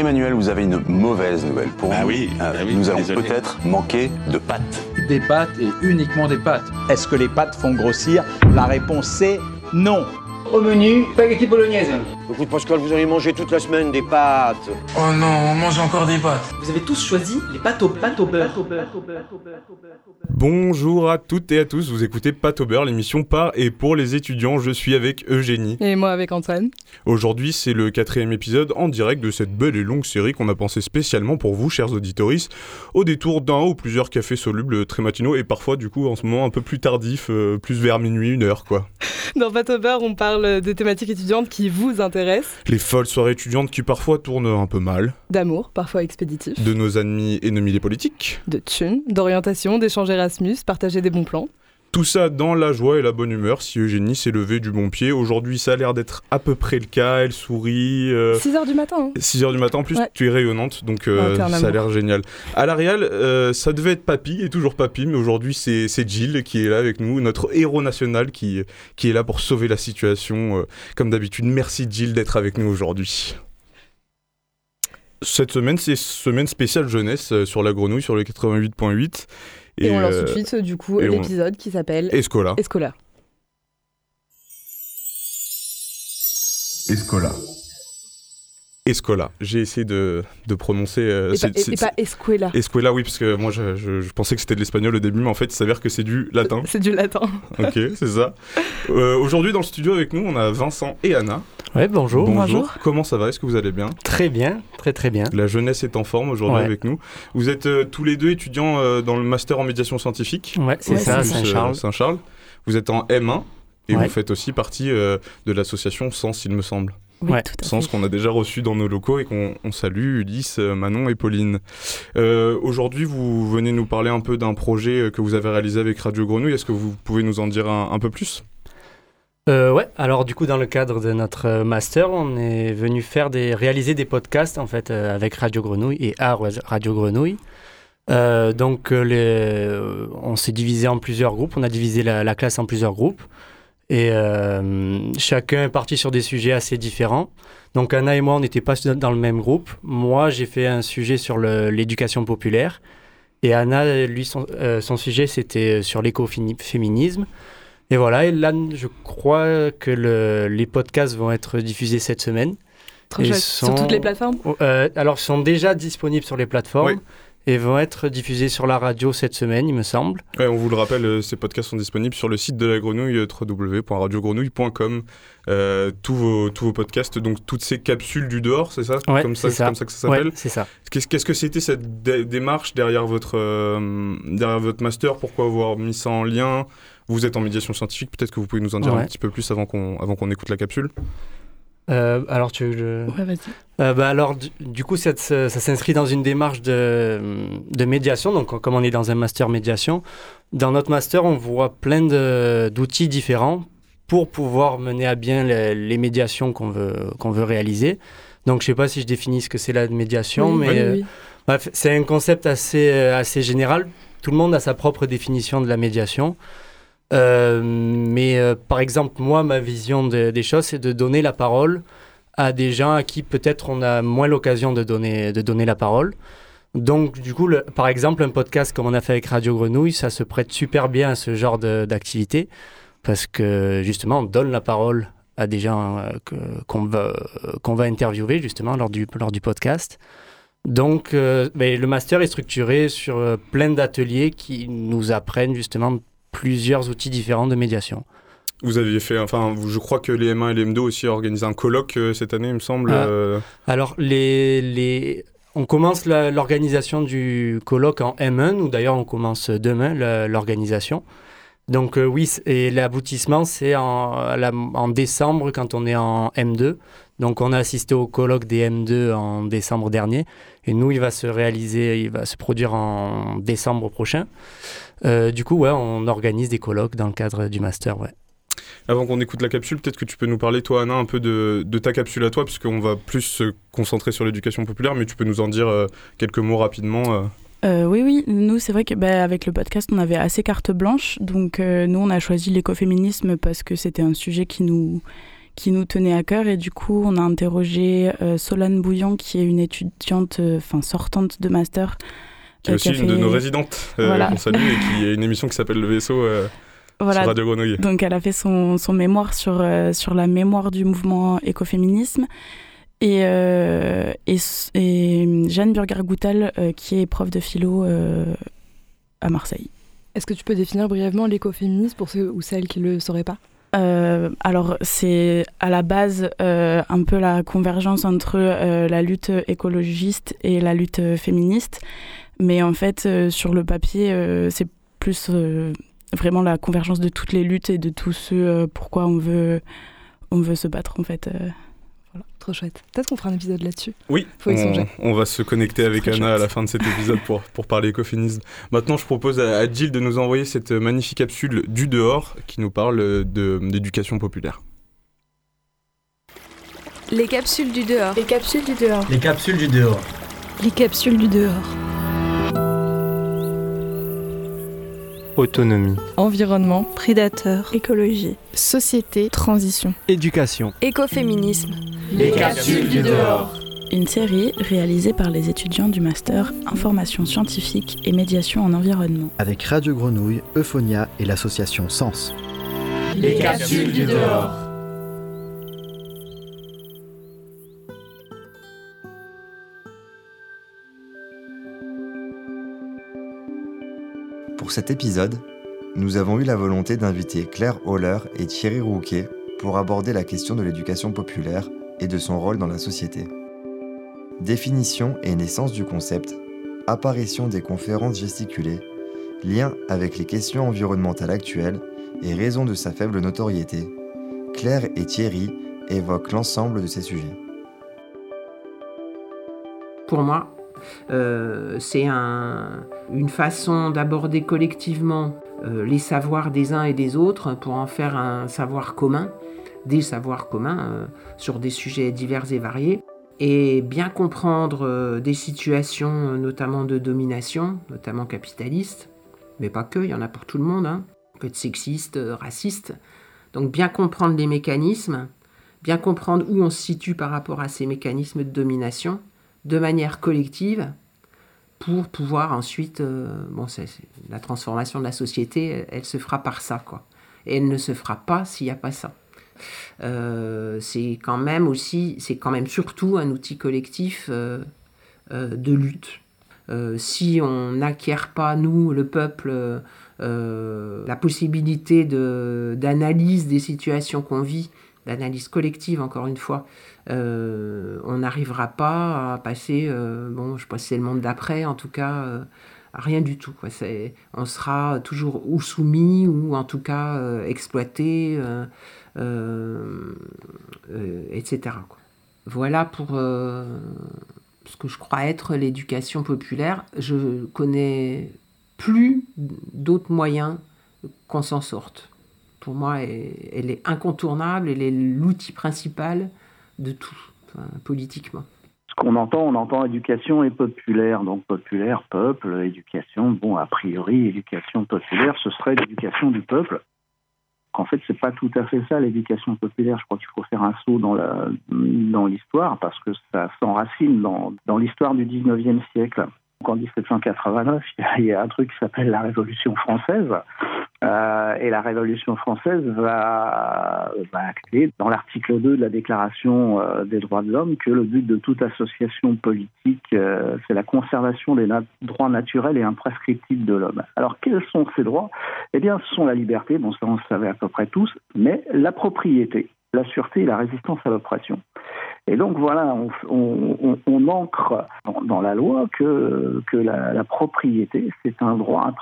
Emmanuel, vous avez une mauvaise nouvelle pour Ah nous. oui, Euh, bah oui, nous allons peut-être manquer de pâtes. Des pâtes et uniquement des pâtes. Est-ce que les pâtes font grossir? La réponse c'est non. Au menu, spaghetti bolognaise. Écoute Pascal, vous allez manger toute la semaine des pâtes. Oh non, on mange encore des pâtes. Vous avez tous choisi les pâtes au, pâtes au beurre. Bonjour à toutes et à tous, vous écoutez Pâte au beurre, l'émission par et pour les étudiants. Je suis avec Eugénie. Et moi avec Antoine. Aujourd'hui, c'est le quatrième épisode en direct de cette belle et longue série qu'on a pensé spécialement pour vous, chers auditoris, au détour d'un ou plusieurs cafés solubles très matinaux et parfois, du coup, en ce moment un peu plus tardif, euh, plus vers minuit, une heure, quoi. Dans Pâte au beurre, on parle des thématiques étudiantes qui vous intéressent, Les folles soirées étudiantes qui parfois tournent un peu mal, d'amour, parfois expéditif, de nos ennemis ennemis les politiques. de thunes, d'orientation, d'échanges Erasmus, partager des bons plans. Tout ça dans la joie et la bonne humeur si Eugénie s'est levée du bon pied. Aujourd'hui, ça a l'air d'être à peu près le cas. Elle sourit. euh, 6 heures du matin. hein. 6h du matin, en plus, Ouais. tu es rayonnante, donc euh, ça a l'air génial. À la Real, euh, ça devait être Papy, et toujours Papy, mais aujourd'hui c'est Jill qui est là avec nous, notre héros national qui, qui est là pour sauver la situation. euh, comme d'habitude, merci Jill d'être avec nous aujourd'hui. Cette semaine, c'est semaine spéciale jeunesse euh, sur la grenouille, sur le 88.8. Et, on lance euh, tout de suite, du coup, on- l'épisode qui s'appelle Escola. Escola. Escola. Escola. J'ai essayé de, de prononcer. euh, Et, c'est- pas, et- c'est- et pas Escuela. Escuela, oui, parce que moi je, je- je pensais que c'était de l'espagnol au début, mais en fait il s'avère que c'est du latin. C'est du latin. ok, c'est ça. Euh, Aujourd'hui dans le studio avec nous, on a Vincent et Anna. Ouais, bonjour. Bonjour. Comment ça va? Est-ce que vous allez bien? Très bien, très très bien. La jeunesse est en forme aujourd'hui Ouais. avec nous. Vous êtes euh, tous les deux étudiants euh, dans le master en médiation scientifique. Ouais, c'est ça, euh, Saint-Charles. Saint-Charles. Vous êtes en M1 et Ouais. vous faites aussi partie euh, de l'association Sens, il me semble. Oui, Ouais. tout à Sens qu'on a déjà reçu dans nos locaux et qu'on on salue Ulysse, euh, Manon et Pauline. Euh, Aujourd'hui, vous venez nous parler un peu d'un projet euh, que vous avez réalisé avec Radio Grenouille. Est-ce que vous pouvez nous en dire un, un peu plus? Euh, ouais, alors du coup, dans le cadre de notre master, on est venu faire des, réaliser des podcasts en fait euh, avec Radio Grenouille et à Radio Grenouille. Euh, donc, les, on s'est divisé en plusieurs groupes. On a divisé la, la classe en plusieurs groupes. Et euh, chacun est parti sur des sujets assez différents. Donc, Anna et moi, on n'était pas dans le même groupe. Moi, j'ai fait un sujet sur l'éducation populaire. Et Anna, lui, son, euh, son sujet, c'était sur l'écoféminisme. Et voilà, et là, je crois que le- les podcasts vont être diffusés cette semaine. Chouette. sont- Sur toutes les plateformes? Euh, alors, ils sont déjà disponibles sur les plateformes Oui. Et vont être diffusés sur la radio cette semaine, il me semble. Ouais, On vous le rappelle, euh, ces podcasts sont disponibles sur le site de la grenouille euh, www.radiogrenouille.com. Euh, tous, vos, tous vos podcasts, donc toutes ces capsules du dehors, c'est ça Ouais, comme ça, comme ça que ça s'appelle Ouais, c'est ça. Qu'est-ce qu'est-ce que c'était cette dé- démarche derrière votre, euh, derrière votre master? Pourquoi avoir mis ça en lien? Vous êtes en médiation scientifique, peut-être que vous pouvez nous en dire Ouais. un petit peu plus avant qu'on avant qu'on écoute la capsule. Euh, alors, tu je- Ouais, vas-y. Euh, bah alors, du, du coup, ça, ça- ça s'inscrit dans une démarche de, de médiation. Donc, comme on est dans un master médiation, dans notre master, on voit plein d'outils différents pour pouvoir mener à bien les, les médiations qu'on veut, qu'on veut réaliser. Donc, je sais pas si je définis ce que c'est la médiation, Oui, mais oui, euh, oui. bref, c'est un concept assez, assez général. Tout le monde a sa propre définition de la médiation. Euh, mais euh, par exemple, moi, ma vision de- des choses, c'est de donner la parole à des gens à qui peut-être on a moins l'occasion de donner, de donner la parole. Donc, du coup, par exemple, un podcast comme on a fait avec Radio Grenouille, ça se prête super bien à ce genre d'activité parce que justement, on donne la parole à des gens euh, qu'on va, qu'on va interviewer justement lors du, lors du podcast. Donc, le master est structuré sur plein d'ateliers qui nous apprennent justement plusieurs outils différents de médiation. Vous aviez fait, enfin, je crois que les M1 et les M2 aussi ont organisé un colloque euh, cette année, il me semble. Ah. euh, Alors, les, les... on commence l'organisation du colloque en M1, ou d'ailleurs on commence demain l'organisation. Donc euh, oui, et l'aboutissement, c'est en, en décembre quand on est en M2. Donc on a assisté au colloque des M2 en décembre dernier. Et nous, il va se réaliser, il va se produire en décembre prochain. Euh, du coup, ouais, on organise des colloques dans le cadre du master, ouais. Avant qu'on écoute la capsule, peut-être que tu peux nous parler, toi, Anna, un peu de, de ta capsule à toi, puisqu'on va plus se concentrer sur l'éducation populaire, mais tu peux nous en dire euh, quelques mots rapidement. euh. Euh, oui, oui, nous, c'est vrai que bah, avec le podcast, on avait assez carte blanche. Donc, euh, nous, on a choisi l'écoféminisme parce que c'était un sujet qui nous, qui nous tenait à cœur. Et du coup, on a interrogé Solane Bouillon, qui est une étudiante, enfin sortante de master. Qui est aussi une de nos résidentes qu'on salue et qui a une émission qui s'appelle Le Vaisseau. Sur Radio Grenouille. Donc elle a fait son, son mémoire sur, sur la mémoire du mouvement écoféminisme. Et, et, et, Jeanne Burger-Goutal, qui est prof de philo à Marseille. Est-ce que tu peux définir brièvement l'écoféminisme pour ceux ou celles qui ne le sauraient pas? Euh, alors c'est à la base euh, un peu la convergence entre euh, la lutte écologiste et la lutte féministe, mais en fait sur le papier c'est plus vraiment la convergence de toutes les luttes et de tous ceux pourquoi on veut on veut se battre en fait. Voilà, trop chouette. Peut-être qu'on fera un épisode là-dessus. Oui, Faut on, on, va se connecter avec Anna à la fin de cet épisode pour, pour parler écoféminisme. Maintenant, je propose à, à Jill de nous envoyer cette magnifique capsule du dehors qui nous parle d'éducation populaire. Les capsules du dehors. Les capsules du dehors. Les capsules du dehors. Les capsules du dehors. Autonomie. Environnement. Prédateur. Écologie. Société. Transition. Éducation. Écoféminisme. Les capsules du dehors. Une série réalisée par les étudiants du master Information scientifique et médiation en environnement. Avec Radio Grenouille, Euphonia et l'association Sens. Les capsules du dehors. Pour cet épisode, nous avons eu la volonté d'inviter Claire Holler et Thierry Rouquet pour aborder la question de l'éducation populaire et de son rôle dans la société. Définition et naissance du concept, apparition des conférences gesticulées, lien avec les questions environnementales actuelles et raison de sa faible notoriété, Claire et Thierry évoquent l'ensemble de ces sujets. Pour moi, c'est un, une façon d'aborder collectivement euh, les savoirs des uns et des autres pour en faire un savoir commun, des savoirs communs euh, sur des sujets divers et variés, et bien comprendre des situations notamment de domination, notamment capitaliste, mais pas que, il y en a pour tout le monde, hein, peut être sexiste, raciste. Donc bien comprendre les mécanismes, bien comprendre où on se situe par rapport à ces mécanismes de domination, de manière collective pour pouvoir ensuite, euh, bon, la transformation de la société, elle, se fera par ça, quoi. Et elle ne se fera pas s'il n'y a pas ça. Euh, c'est quand même aussi, c'est quand même surtout un outil collectif euh, de lutte. si on n'acquiert pas, nous, le peuple, la possibilité d'analyse des situations qu'on vit, d'analyse collective, encore une fois, euh, on n'arrivera pas à passer, euh, bon, je si c'est le monde d'après, en tout cas, euh, rien du tout. On sera toujours ou soumis ou en tout cas exploité, etc. Voilà pour ce que je crois être l'éducation populaire. Je connais plus d'autres moyens qu'on s'en sorte. Pour moi, elle est incontournable, elle est l'outil principal de tout, politiquement. Ce qu'on entend, on entend éducation et populaire. Donc populaire, peuple, éducation. Bon, a priori, éducation populaire, ce serait l'éducation du peuple. En fait, c'est pas tout à fait ça l'éducation populaire. Je crois qu'il faut faire un saut dans l'histoire parce que ça s'enracine dans, dans l'histoire du 19e siècle. En 1789, il y a un truc qui s'appelle la Révolution française. Euh, et la Révolution française va, va acter dans l'article 2 de la Déclaration euh, des droits de l'homme que le but de toute association politique, euh, c'est la conservation des droits naturels et imprescriptibles de l'homme. Alors quels sont ces droits? Eh bien, ce sont la liberté, bon ça on le savait à peu près tous, mais la propriété, la sûreté et la résistance à l'oppression. Et donc voilà, on, ancre dans, la loi que, la, propriété, c'est un droit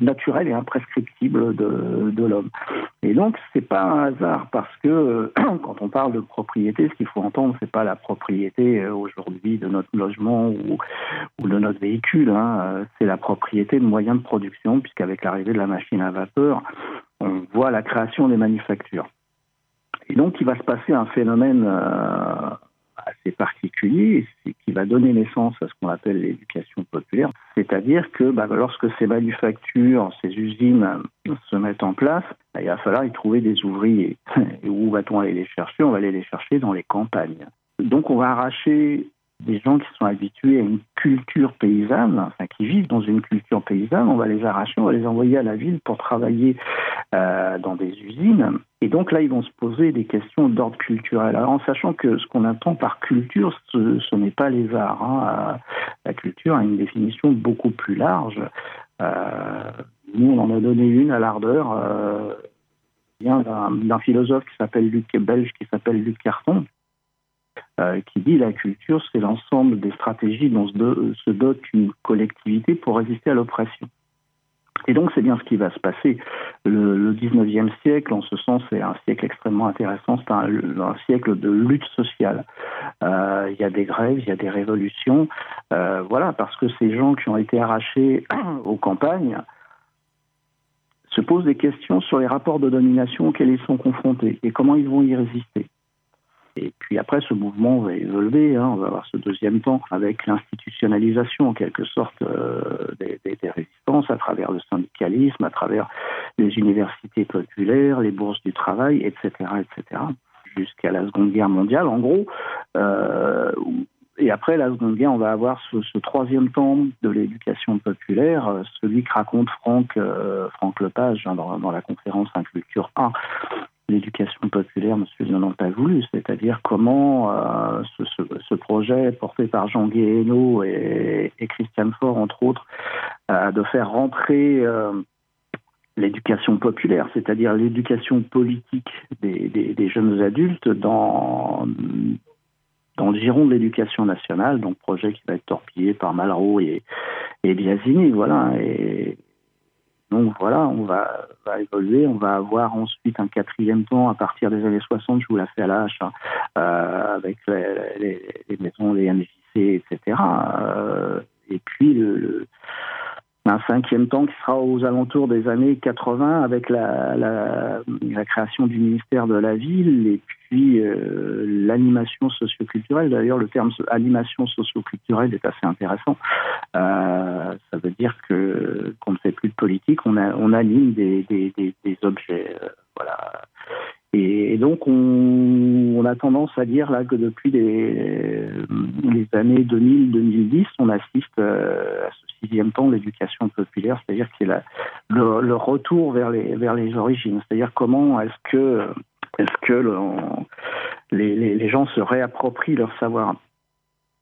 naturel et imprescriptible de, l'homme. Et donc c'est pas un hasard parce que quand on parle de propriété, ce qu'il faut entendre, c'est pas la propriété euh, aujourd'hui de notre logement ou, ou de notre véhicule, hein. c'est la propriété de moyens de production, puisqu'avec l'arrivée de la machine à vapeur, on voit la création des manufactures. Et donc, il va se passer un phénomène euh, assez particulier qui va donner naissance à ce qu'on appelle l'éducation populaire. C'est-à-dire que bah, lorsque ces manufactures, ces usines se mettent en place, il va falloir y trouver des ouvriers. Et où va-t-on aller les chercher? On va aller les chercher dans les campagnes. Donc on va arracher des gens qui sont habitués à une culture paysanne, enfin qui vivent dans une culture paysanne, on va les arracher, on va les envoyer à la ville pour travailler euh, dans des usines. Et donc là, ils vont se poser des questions d'ordre culturel. Alors en sachant que ce qu'on entend par culture, ce, n'est pas les arts. Hein. La culture a une définition beaucoup plus large. Euh, nous, on en a donné une à l'ardeur. Euh, d'un philosophe qui s'appelle Luc belge qui s'appelle Luc Carton euh, qui dit la culture, c'est l'ensemble des stratégies dont se dote une collectivité pour résister à l'oppression. Et donc, c'est bien ce qui va se passer. Le, 19e siècle, en ce sens, c'est un siècle extrêmement intéressant. C'est un, siècle de lutte sociale. Euh, il y a des grèves, il y a des révolutions. Euh, voilà, parce que ces gens qui ont été arrachés aux campagnes se posent des questions sur les rapports de domination auxquels ils sont confrontés et comment ils vont y résister. Et puis après, ce mouvement va évoluer. Hein. On va avoir ce deuxième temps avec l'institutionnalisation, en quelque sorte, euh, des, résistances à travers le syndicalisme, à travers les universités populaires, les bourses du travail, etc., etc., jusqu'à la Seconde Guerre mondiale, en gros. Euh, et après la Seconde Guerre, on va avoir ce, troisième temps de l'éducation populaire, euh, celui que raconte Franck, Franck Lepage hein, dans, dans, la conférence Inculture 1, l'éducation populaire, monsieur n'en a pas voulu, c'est-à-dire comment euh, ce, projet porté par Jean Guéhenno et, et Christian Faure, entre autres, euh, de faire rentrer euh, l'éducation populaire, c'est-à-dire l'éducation politique des, jeunes adultes dans, dans le giron de l'éducation nationale, donc projet qui va être torpillé par Malraux et, et Biasini, voilà, et donc voilà, on va, évoluer, on va avoir ensuite un quatrième temps à partir des années 60, je vous la fais à l'âge, hein, euh, avec les, maisons, les MJC, etc. Euh, et puis le, un cinquième temps qui sera aux alentours des années 80 avec la, la, création du ministère de la Ville et puis euh, l'animation socioculturelle. D'ailleurs, le terme animation socioculturelle est assez intéressant. Euh, ça veut dire que qu'on ne fait plus de politique, on anime des, des, des, des objets. Euh, voilà. Et, donc, on, a tendance à dire là que depuis les, années 2000-2010, on assiste à ce sixième temps l'éducation populaire, c'est-à-dire que c'est le, retour vers les, origines, c'est-à-dire comment est-ce que, les, gens se réapproprient leur savoir.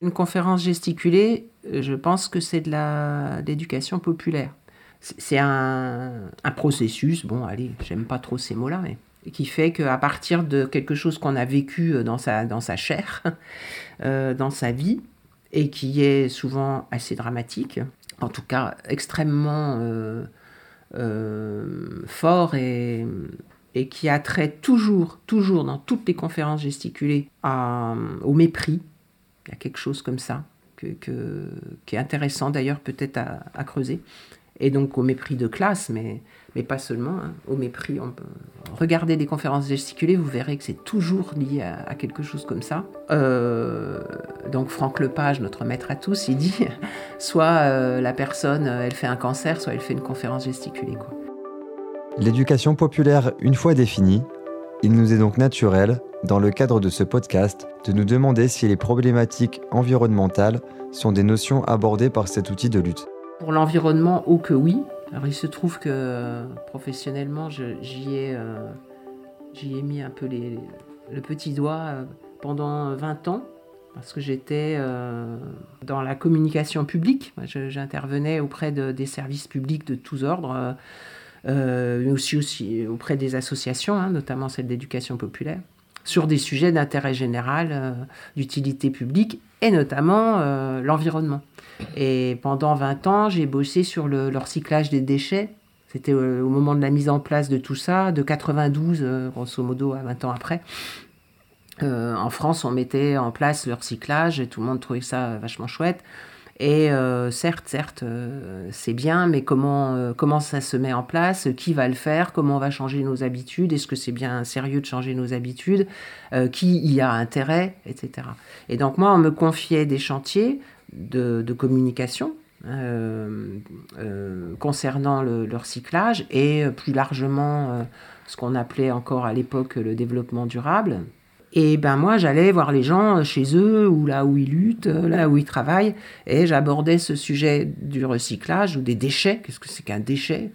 Une conférence gesticulée, je pense que c'est de l'éducation populaire. C'est un, un, processus, bon, allez, j'aime pas trop ces mots-là, mais qui fait qu'à partir de quelque chose qu'on a vécu dans sa, dans sa chair, euh, dans sa vie, et qui est souvent assez dramatique, en tout cas extrêmement euh, euh, fort et, et, qui a trait toujours, toujours dans toutes les conférences gesticulées au mépris. Il y a quelque chose comme ça que, qui est intéressant d'ailleurs peut-être à, creuser. Et donc au mépris de classe, mais mais pas seulement, hein. au mépris. On Regardez des conférences gesticulées, vous verrez que c'est toujours lié à, quelque chose comme ça. Euh, donc Franck Lepage, notre maître à tous, il dit soit euh, la personne, euh, elle fait un cancer, soit elle fait une conférence gesticulée. L'éducation populaire, une fois définie, il nous est donc naturel, dans le cadre de ce podcast, de nous demander si les problématiques environnementales sont des notions abordées par cet outil de lutte. Pour l'environnement, oh que oui, alors il se trouve que professionnellement, j'y ai, euh, mis un peu le petit doigt euh, pendant 20 ans, parce que j'étais euh, dans la communication publique. J'intervenais auprès de, des services publics de tous ordres, mais aussi, aussi auprès des associations, hein, notamment celle d'éducation populaire, sur des sujets d'intérêt général, d'utilité publique, et notamment l'environnement. Et pendant 20 ans, j'ai bossé sur le, recyclage des déchets. C'était euh, au moment de la mise en place de tout ça, de 92, euh, grosso modo, à 20 ans après. Euh, en France, on mettait en place le recyclage et tout le monde trouvait ça vachement chouette. Et certes, certes, c'est bien, mais comment, comment ça se met en place? Qui va le faire? Comment on va changer nos habitudes? Est-ce que c'est bien sérieux de changer nos habitudes? Qui y a intérêt? Etc. Et donc moi, on me confiait des chantiers de, communication euh, euh, concernant le, recyclage et plus largement euh, ce qu'on appelait encore à l'époque le développement durable. Et ben moi, j'allais voir les gens chez eux ou là où ils luttent, là où ils travaillent, et j'abordais ce sujet du recyclage ou des déchets, qu'est-ce que c'est qu'un déchet,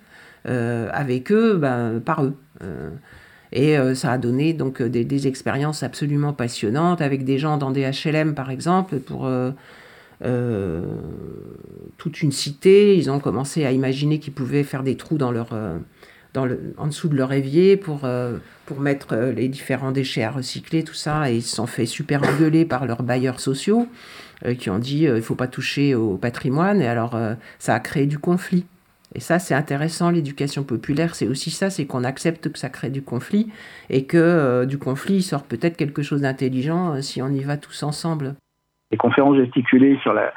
euh, avec eux, ben, par eux. Euh, et euh, ça a donné donc des, des, expériences absolument passionnantes avec des gens dans des HLM par exemple pour toute une cité. Ils ont commencé à imaginer qu'ils pouvaient faire des trous dans leur en dessous de leur évier pour, euh, pour mettre euh, les différents déchets à recycler, tout ça. Et ils se sont fait super engueuler par leurs bailleurs sociaux euh, qui ont dit il ne faut pas toucher au patrimoine. Et alors, ça a créé du conflit. Et ça, c'est intéressant, l'éducation populaire, c'est aussi ça, c'est qu'on accepte que ça crée du conflit et que du conflit il sort peut-être quelque chose d'intelligent si on y va tous ensemble. Les conférences gesticulées sur la,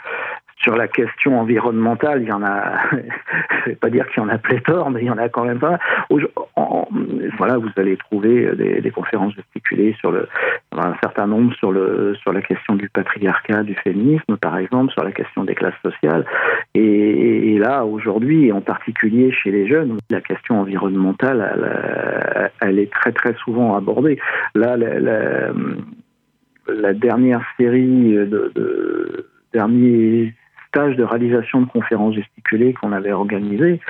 sur la question environnementale, il y en a, je vais pas dire qu'il y en a pléthore, mais il y en a quand même pas. voilà, vous allez trouver des, conférences gesticulées sur le, un certain nombre sur le, sur la question du patriarcat, du féminisme, par exemple, sur la question des classes sociales. Et, là, aujourd'hui, en particulier chez les jeunes, la question environnementale, elle, est très très souvent abordée. Là, la, la, dernière série de, de derniers stage de réalisation de conférences gesticulées qu'on avait organisé.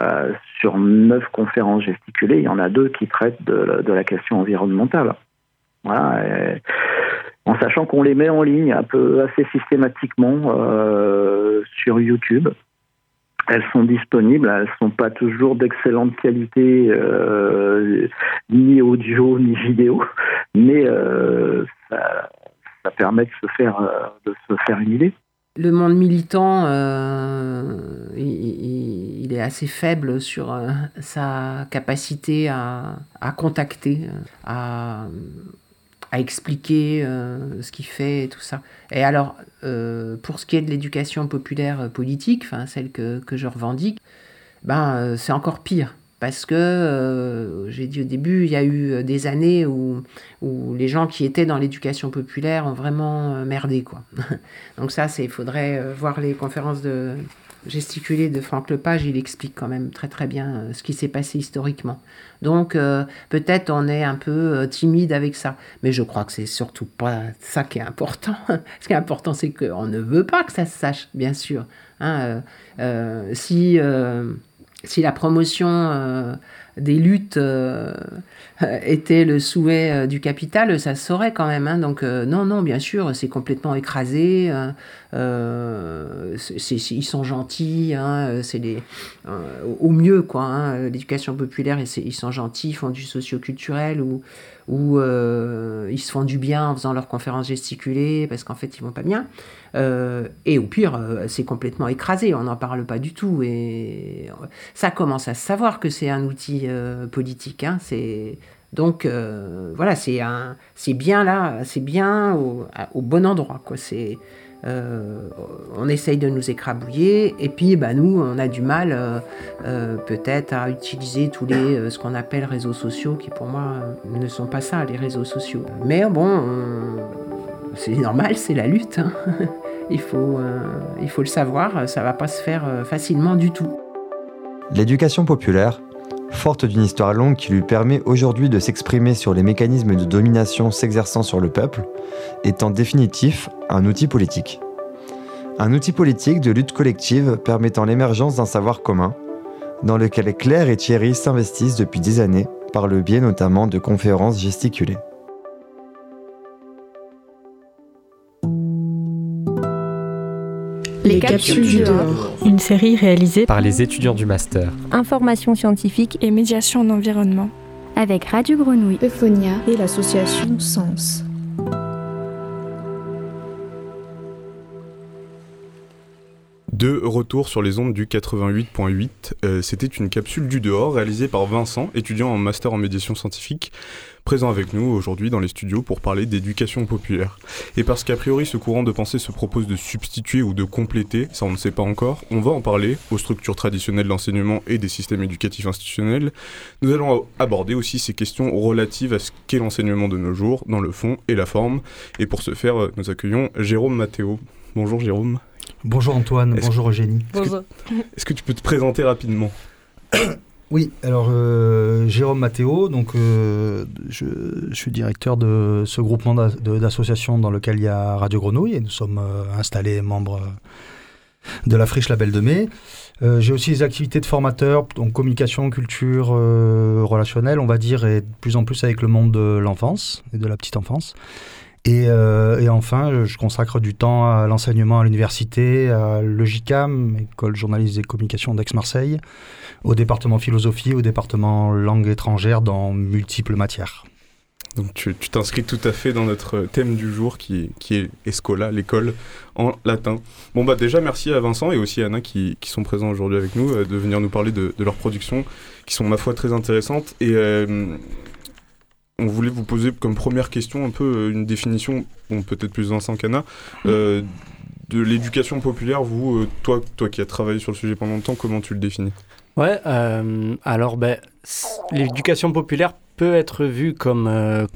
Euh, sur neuf conférences gesticulées, il y en a deux qui traitent de, la question environnementale. En sachant qu'on les met en ligne un peu assez systématiquement euh, sur YouTube. Elles sont disponibles, elles sont pas toujours d'excellente qualité, euh, ni audio ni vidéo, mais ça, permet de se faire de se faire le monde militant, euh, il, est assez faible sur euh, sa capacité à, contacter, à, expliquer euh, ce qu'il fait et tout ça. Et alors, pour ce qui est de l'éducation populaire politique, celle que, que, je revendique, ben, c'est encore pire parce que, euh, j'ai dit au début, il y a eu des années où, où les gens qui étaient dans l'éducation populaire ont vraiment euh, merdé. Quoi. Donc ça, il faudrait euh, voir les conférences de gesticuler de Franck Lepage, il explique quand même très très bien ce qui s'est passé historiquement. Donc peut-être on est un peu timide avec ça, mais je crois que c'est surtout pas ça qui est important. ce qui est important, c'est qu'on ne veut pas que ça se sache, bien sûr. Hein, si si la promotion euh, des luttes euh, était le souhait euh, du capital, ça se saurait quand même. Hein. Donc non, non, bien sûr, c'est complètement écrasé. ils sont gentils, hein, c'est au mieux quoi. Hein. L'éducation populaire, ils sont gentils, ils font du socio-culturel ou où ils se font du bien en faisant leurs conférences gesticulées parce qu'en fait ils vont pas bien. Euh, et au pire, euh, c'est complètement écrasé, on n'en parle pas du tout. Et ça commence à se savoir que c'est un outil euh, politique. Hein, c'est donc voilà, c'est bien là, c'est bien au, bon endroit. On essaye de nous écrabouiller, et puis bah, nous, on a du mal peut-être à utiliser tous les ce qu'on appelle réseaux sociaux, qui pour moi ne sont pas ça, les réseaux sociaux. Mais bon, c'est normal, c'est la lutte. Hein. il, faut, euh, il faut le savoir, ça va pas se faire euh, facilement du tout. L'éducation populaire, forte d'une histoire longue qui lui permet aujourd'hui de s'exprimer sur les mécanismes de domination s'exerçant sur le peuple, est en définitif un outil politique. Un outil politique de lutte collective permettant l'émergence d'un savoir commun, dans lequel Claire et Thierry s'investissent depuis des années, par le biais notamment de conférences gesticulées. Les capsules du dehors. Une série réalisée par les étudiants du master. Information scientifique et médiation en environnement. Avec Radio Grenouille, Euphonia et l'association Sens. De retour sur les ondes du 88.8, euh, c'était une capsule du dehors réalisée par Vincent, étudiant en master en médiation scientifique, présent avec nous aujourd'hui dans les studios pour parler d'éducation populaire. Et parce qu'a priori ce courant de pensée se propose de substituer ou de compléter, ça on ne sait pas encore, on va en parler aux structures traditionnelles d'enseignement et des systèmes éducatifs institutionnels. Nous allons aborder aussi ces questions relatives à ce qu'est l'enseignement de nos jours, dans le fond et la forme. Et pour ce faire, nous accueillons Jérôme Mathéo. Bonjour Jérôme. Bonjour Antoine, bonjour Eugénie. Bonjour. Est-ce que, tu peux te présenter rapidement? Oui, alors Jérôme Mathéo, donc je, je, suis directeur de ce groupement d'associations dans lequel il y a Radio Grenouille et nous sommes installés membres de la Friche Label de Mai. Euh, j'ai aussi des activités de formateur, donc communication, culture, euh, relationnelle, on va dire, et de plus en plus avec le monde de l'enfance et de la petite enfance. Et, euh, enfin, je consacre du temps à l'enseignement à l'université, à l'EGICAM, École journaliste et communication d'Aix-Marseille, au département philosophie, au département langue étrangère dans multiples matières. Donc tu t'inscris tout à fait dans notre thème du jour qui, qui est Escola, l'école en latin. Bon bah déjà merci à Vincent et aussi à Anna qui, qui sont présents aujourd'hui avec nous euh, de venir nous parler de, de leurs productions qui sont ma foi très intéressantes et euh, on voulait vous poser comme première question un peu euh, une définition, bon peut-être plus Vincent qu'Anna, de l'éducation populaire. Vous, toi, toi qui as travaillé sur le sujet pendant longtemps, comment tu le définis? Ouais, alors ben, l'éducation populaire peut être vu comme... Euh,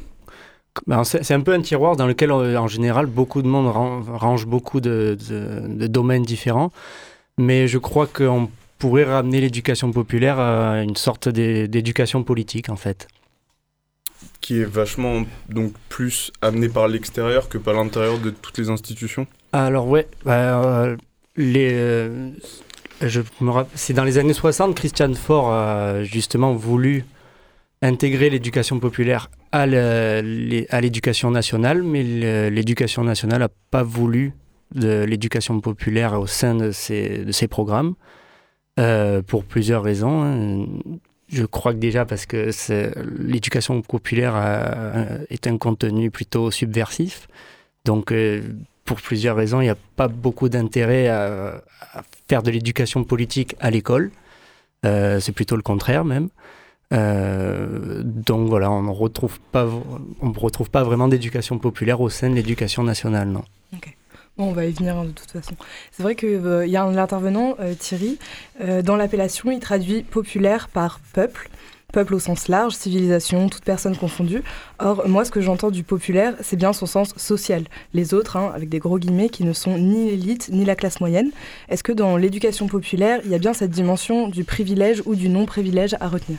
ben, c'est un peu un tiroir dans lequel, euh, en général, beaucoup de monde range beaucoup de, domaines différents. Mais je crois qu'on pourrait ramener l'éducation populaire à une sorte d'éducation politique, en fait. Qui est vachement donc plus amenée par l'extérieur que par l'intérieur de toutes les institutions? Alors, ouais. Ben, les, c'est dans les années 60, Christian Faure a justement voulu intégrer l'éducation populaire à l'éducation nationale, mais l'éducation nationale n'a pas voulu de l'éducation populaire au sein de ces, de programmes, euh, pour plusieurs raisons. Hein. Je crois que déjà parce que l'éducation populaire est un contenu plutôt subversif. Donc, euh, pour plusieurs raisons, il n'y a pas beaucoup d'intérêt à, faire de l'éducation politique à l'école. Euh, c'est plutôt le contraire même. Euh, donc voilà, on ne retrouve pas, on retrouve pas vraiment d'éducation populaire au sein de l'éducation nationale, non. Bon, on va y venir hein, de toute façon. C'est vrai qu'il euh, y a un intervenant, euh, Thierry, dans l'appellation, il traduit populaire par peuple peuple au sens large, civilisation, toute personne confondue. Or, moi, ce que j'entends du populaire, c'est bien son sens social. Les autres, hein, avec des gros guillemets, qui ne sont ni l'élite ni la classe moyenne. Est-ce que dans l'éducation populaire, il y a bien cette dimension du privilège ou du non-privilège à retenir?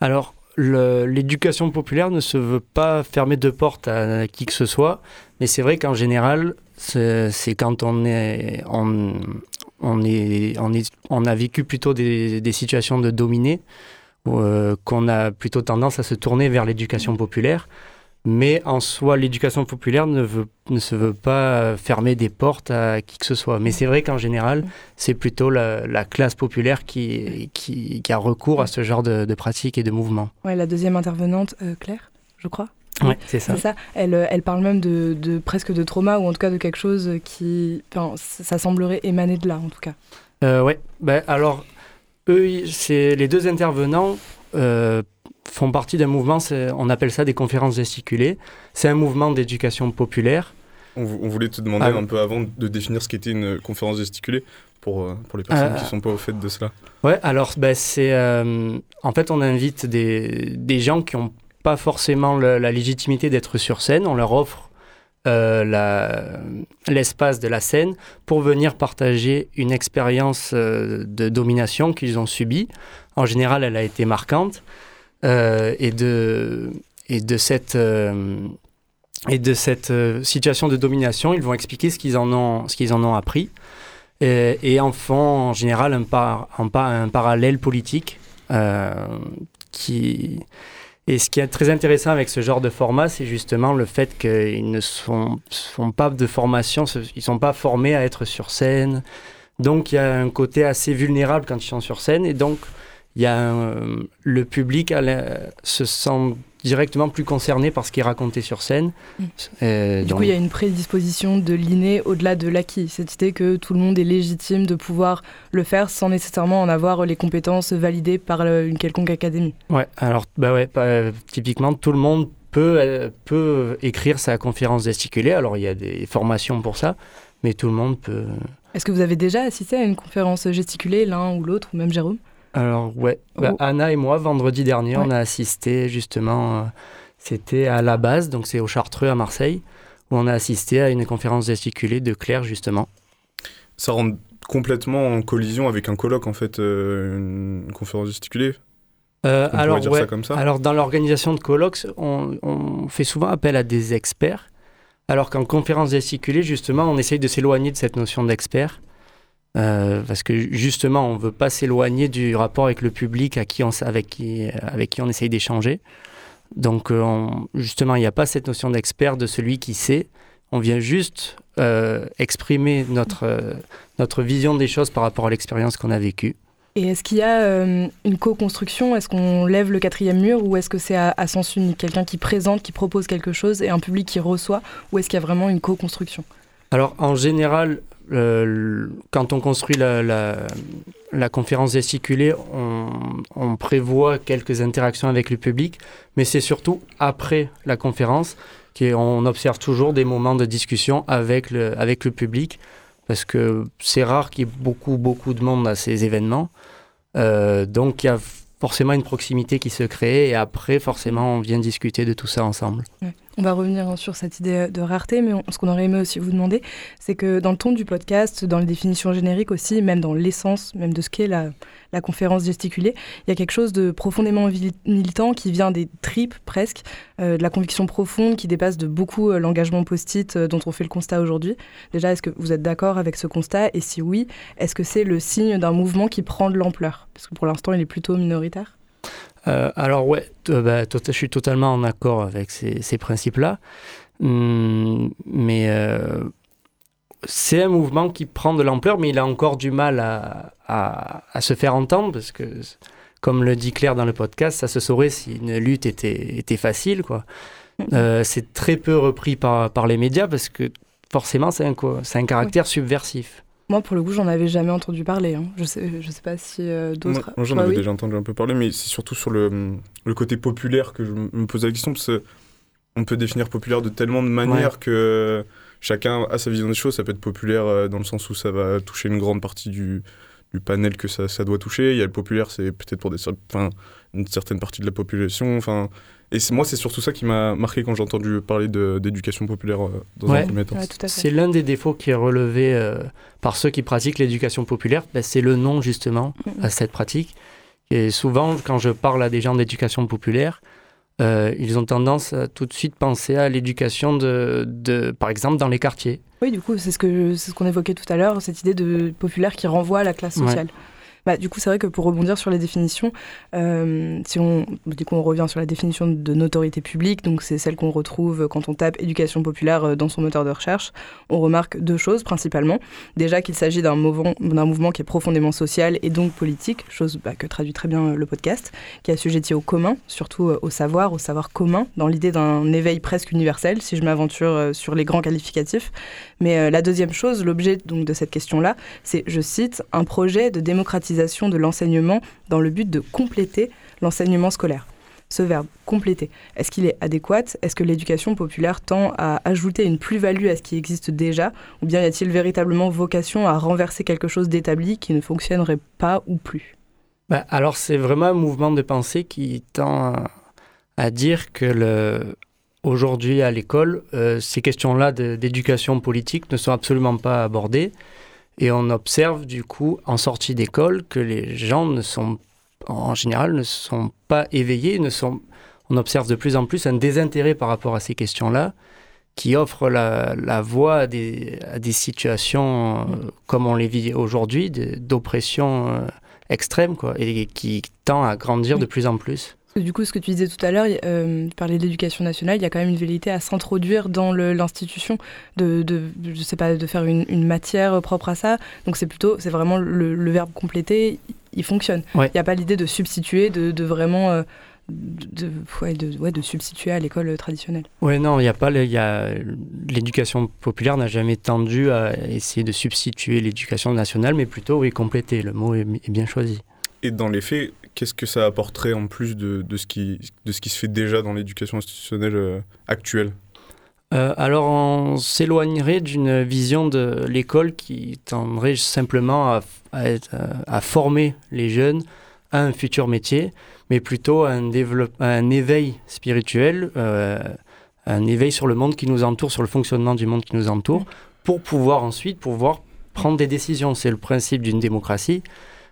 Alors, l'éducation populaire ne se veut pas fermer de porte à qui que ce soit, mais c'est vrai qu'en général, c'est quand on a vécu plutôt des, des situations de dominés, qu'on a plutôt tendance à se tourner vers l'éducation populaire. Mais en soi, l'éducation populaire ne, veut, ne se veut pas fermer des portes à qui que ce soit. Mais c'est vrai qu'en général, c'est plutôt la, classe populaire qui, qui, a recours à ce genre de, pratiques et de mouvements. Ouais, la deuxième intervenante, euh, Claire, je crois. Oui, c'est ça. ça. Elle, elle, parle même de, de, presque de trauma, ou en tout cas de quelque chose qui. Enfin, ça semblerait émaner de là, en tout cas. Euh, ouais, ben, alors eux, c'est les deux intervenants euh, font partie d'un mouvement, on appelle ça des conférences gesticulées. C'est un mouvement d'éducation populaire. On, voulait te demander ah un peu avant de définir ce qu'était une conférence gesticulée pour, euh, pour les personnes qui ne euh, sont pas au fait de cela. Ouais, alors ben, c'est en fait on invite des, des gens qui n'ont pas forcément la légitimité d'être sur scène, on leur offre euh, l'espace de la scène pour venir partager une expérience euh, de domination qu'ils ont subie. En général, elle a été marquante. Euh, et, de, et, de cette, et de cette situation de domination, ils vont expliquer ce qu'ils en, ont, ce qu'ils en ont appris. Et, et, en font en général un, par, un, un parallèle politique qui, et ce qui est très intéressant avec ce genre de format, c'est justement le fait qu'ils ne sont, pas de formation, ils ne sont pas formés à être sur scène. Donc il y a un côté assez vulnérable quand ils sont sur scène. Et donc il y a le public se sent directement plus concerné par ce qui est raconté sur scène. Mm. Euh, du coup, il y a une prédisposition de l'inné au-delà de l'acquis. Cette idée que tout le monde est légitime de pouvoir le faire sans nécessairement en avoir les compétences validées par une quelconque académie. Ouais, alors, bah ouais, euh, typiquement, tout le monde peut, euh, peut écrire sa conférence gesticulée. Alors, il y a des formations pour ça, mais tout le monde peut. Est-ce que vous avez déjà assisté à une conférence gesticulée, l'un ou l'autre, ou même Jérôme? Alors, ouais. Bah, Anna et moi, vendredi dernier, on a assisté justement, euh, c'était à la base, donc c'est au Chartreux à Marseille, où on a assisté à une conférence gesticulée de Claire, justement. ça rentre complètement en collision avec un colloque, en fait, une conférence gesticulée. Euh, alors, ouais, comme ça. alors, dans l'organisation de colloques, on, on, fait souvent appel à des experts, alors qu'en conférence gesticulée, justement, on essaye de s'éloigner de cette notion d'expert. Euh, parce que justement, on ne veut pas s'éloigner du rapport avec le public à qui on, avec, qui, avec qui on essaye d'échanger. Donc, euh, justement, il n'y a pas cette notion d'expert, de celui qui sait. On vient juste euh, exprimer notre, notre vision des choses par rapport à l'expérience qu'on a vécue. Et est-ce qu'il y a une co-construction? Est-ce qu'on lève le quatrième mur ou est-ce que c'est à, à, sens unique? Quelqu'un qui présente, qui propose quelque chose et un public qui reçoit? Ou est-ce qu'il y a vraiment une co-construction? Alors en général, euh, quand on construit la, conférence gesticulée, on, on, prévoit quelques interactions avec le public, mais c'est surtout après la conférence qu'on observe toujours des moments de discussion avec le, public, parce que c'est rare qu'il y ait beaucoup, beaucoup de monde à ces événements. Euh, donc il y a forcément une proximité qui se crée, et après, forcément, on vient discuter de tout ça ensemble. On va revenir sur cette idée de rareté, mais ce qu'on aurait aimé aussi vous demander, c'est que dans le ton du podcast, dans les définitions génériques aussi, même dans l'essence même de ce qu'est la, conférence gesticulée, il y a quelque chose de profondément militant qui vient des tripes presque, euh, de la conviction profonde qui dépasse de beaucoup euh, l'engagement post-it euh, dont on fait le constat aujourd'hui. Déjà, est-ce que vous êtes d'accord avec ce constat? Et si oui, est-ce que c'est le signe d'un mouvement qui prend de l'ampleur? Parce que pour l'instant, il est plutôt minoritaire. Euh, alors ouais, bah, je suis totalement en accord avec ces, ces principes-là. Hum, mais euh, c'est un mouvement qui prend de l'ampleur, mais il a encore du mal à, à, à, se faire entendre, parce que, comme le dit Claire dans le podcast, ça se saurait si une lutte était, était facile. quoi. Euh, c'est très peu repris par, par les médias, parce que forcément, c'est un, un caractère oui. subversif. Moi, pour le coup, j'en avais jamais entendu parler. Hein. Je sais, je sais pas si euh, d'autres. Moi, j'en avais oui. déjà entendu un peu parler, mais c'est surtout sur le, le, côté populaire que je me posais la question, parce qu'on peut définir populaire de tellement de manières ouais. que chacun a sa vision des choses. Ça peut être populaire euh, dans le sens où ça va toucher une grande partie du, du panel que ça, ça, doit toucher. Il y a le populaire, c'est peut-être pour des, enfin, une certaine partie de la population. Enfin, et moi, c'est surtout ça qui m'a marqué quand j'ai entendu parler d'éducation populaire euh, dans ouais. un premier temps. Ouais, c'est l'un des défauts qui est relevé euh, par ceux qui pratiquent l'éducation populaire. Ben, c'est le nom, justement, à cette pratique. Et souvent, quand je parle à des gens d'éducation populaire, euh, ils ont tendance à tout de suite penser à l'éducation, de, de, par exemple, dans les quartiers. Oui, du coup, c'est ce qu'on ce qu'on évoquait tout à l'heure, cette idée de populaire qui renvoie à la classe sociale. Ouais. Bah, du coup, c'est vrai que pour rebondir sur les définitions, euh, si on, revient sur la définition de notoriété publique, donc c'est celle qu'on retrouve quand on tape éducation populaire dans son moteur de recherche, on remarque deux choses principalement. Déjà qu'il s'agit d'un mouvement, mouvement qui est profondément social et donc politique, chose bah, que traduit très bien le podcast, qui est assujetti au commun, surtout au savoir, au savoir commun, dans l'idée d'un éveil presque universel, si je m'aventure sur les grands qualificatifs. Mais euh, la deuxième chose, l'objet donc de cette question-là, c'est, je cite, un projet de démocratisation de l'enseignement dans le but de compléter l'enseignement scolaire. Ce verbe compléter, est-ce qu'il est adéquat? Est-ce que l'éducation populaire tend à ajouter une plus-value à ce qui existe déjà? Ou bien y a-t-il véritablement vocation à renverser quelque chose d'établi qui ne fonctionnerait pas ou plus? Bah, Alors c'est vraiment un mouvement de pensée qui tend à, dire que aujourd'hui à l'école, euh, ces questions-là d'éducation politique ne sont absolument pas abordées. Et on observe du coup en sortie d'école que les gens ne sont, en général, ne sont pas éveillés, ne sont, on observe de plus en plus un désintérêt par rapport à ces questions-là, qui offre la, la voie à des, à des situations euh, comme on les vit aujourd'hui, d'oppression euh, extrême, quoi, et qui tend à grandir de plus en plus. Du coup, ce que tu disais tout à l'heure, euh, tu parlais de l'éducation nationale, il y a quand même une velléité à s'introduire dans l'institution, de, de, je sais pas, de faire une, une matière propre à ça. Donc c'est plutôt, c'est vraiment le, le, verbe compléter, il fonctionne. Il ouais. n'y a pas l'idée de substituer, de, de vraiment... Euh, de, ouais, de, ouais, de substituer à l'école traditionnelle. Oui, non, il n'y a pas. L'éducation populaire n'a jamais tendu à essayer de substituer l'éducation nationale, mais plutôt, oui, compléter. Le mot est, est bien choisi. Et dans les faits, qu'est-ce que ça apporterait en plus de, de, ce, qui, de ce qui se fait déjà dans l'éducation institutionnelle euh, actuelle? Euh, alors, on s'éloignerait d'une vision de l'école qui tendrait simplement à, à, être, à, former les jeunes à un futur métier, mais plutôt à un, à un éveil spirituel, euh, un éveil sur le monde qui nous entoure, sur le fonctionnement du monde qui nous entoure, pour pouvoir ensuite pouvoir prendre des décisions. C'est le principe d'une démocratie,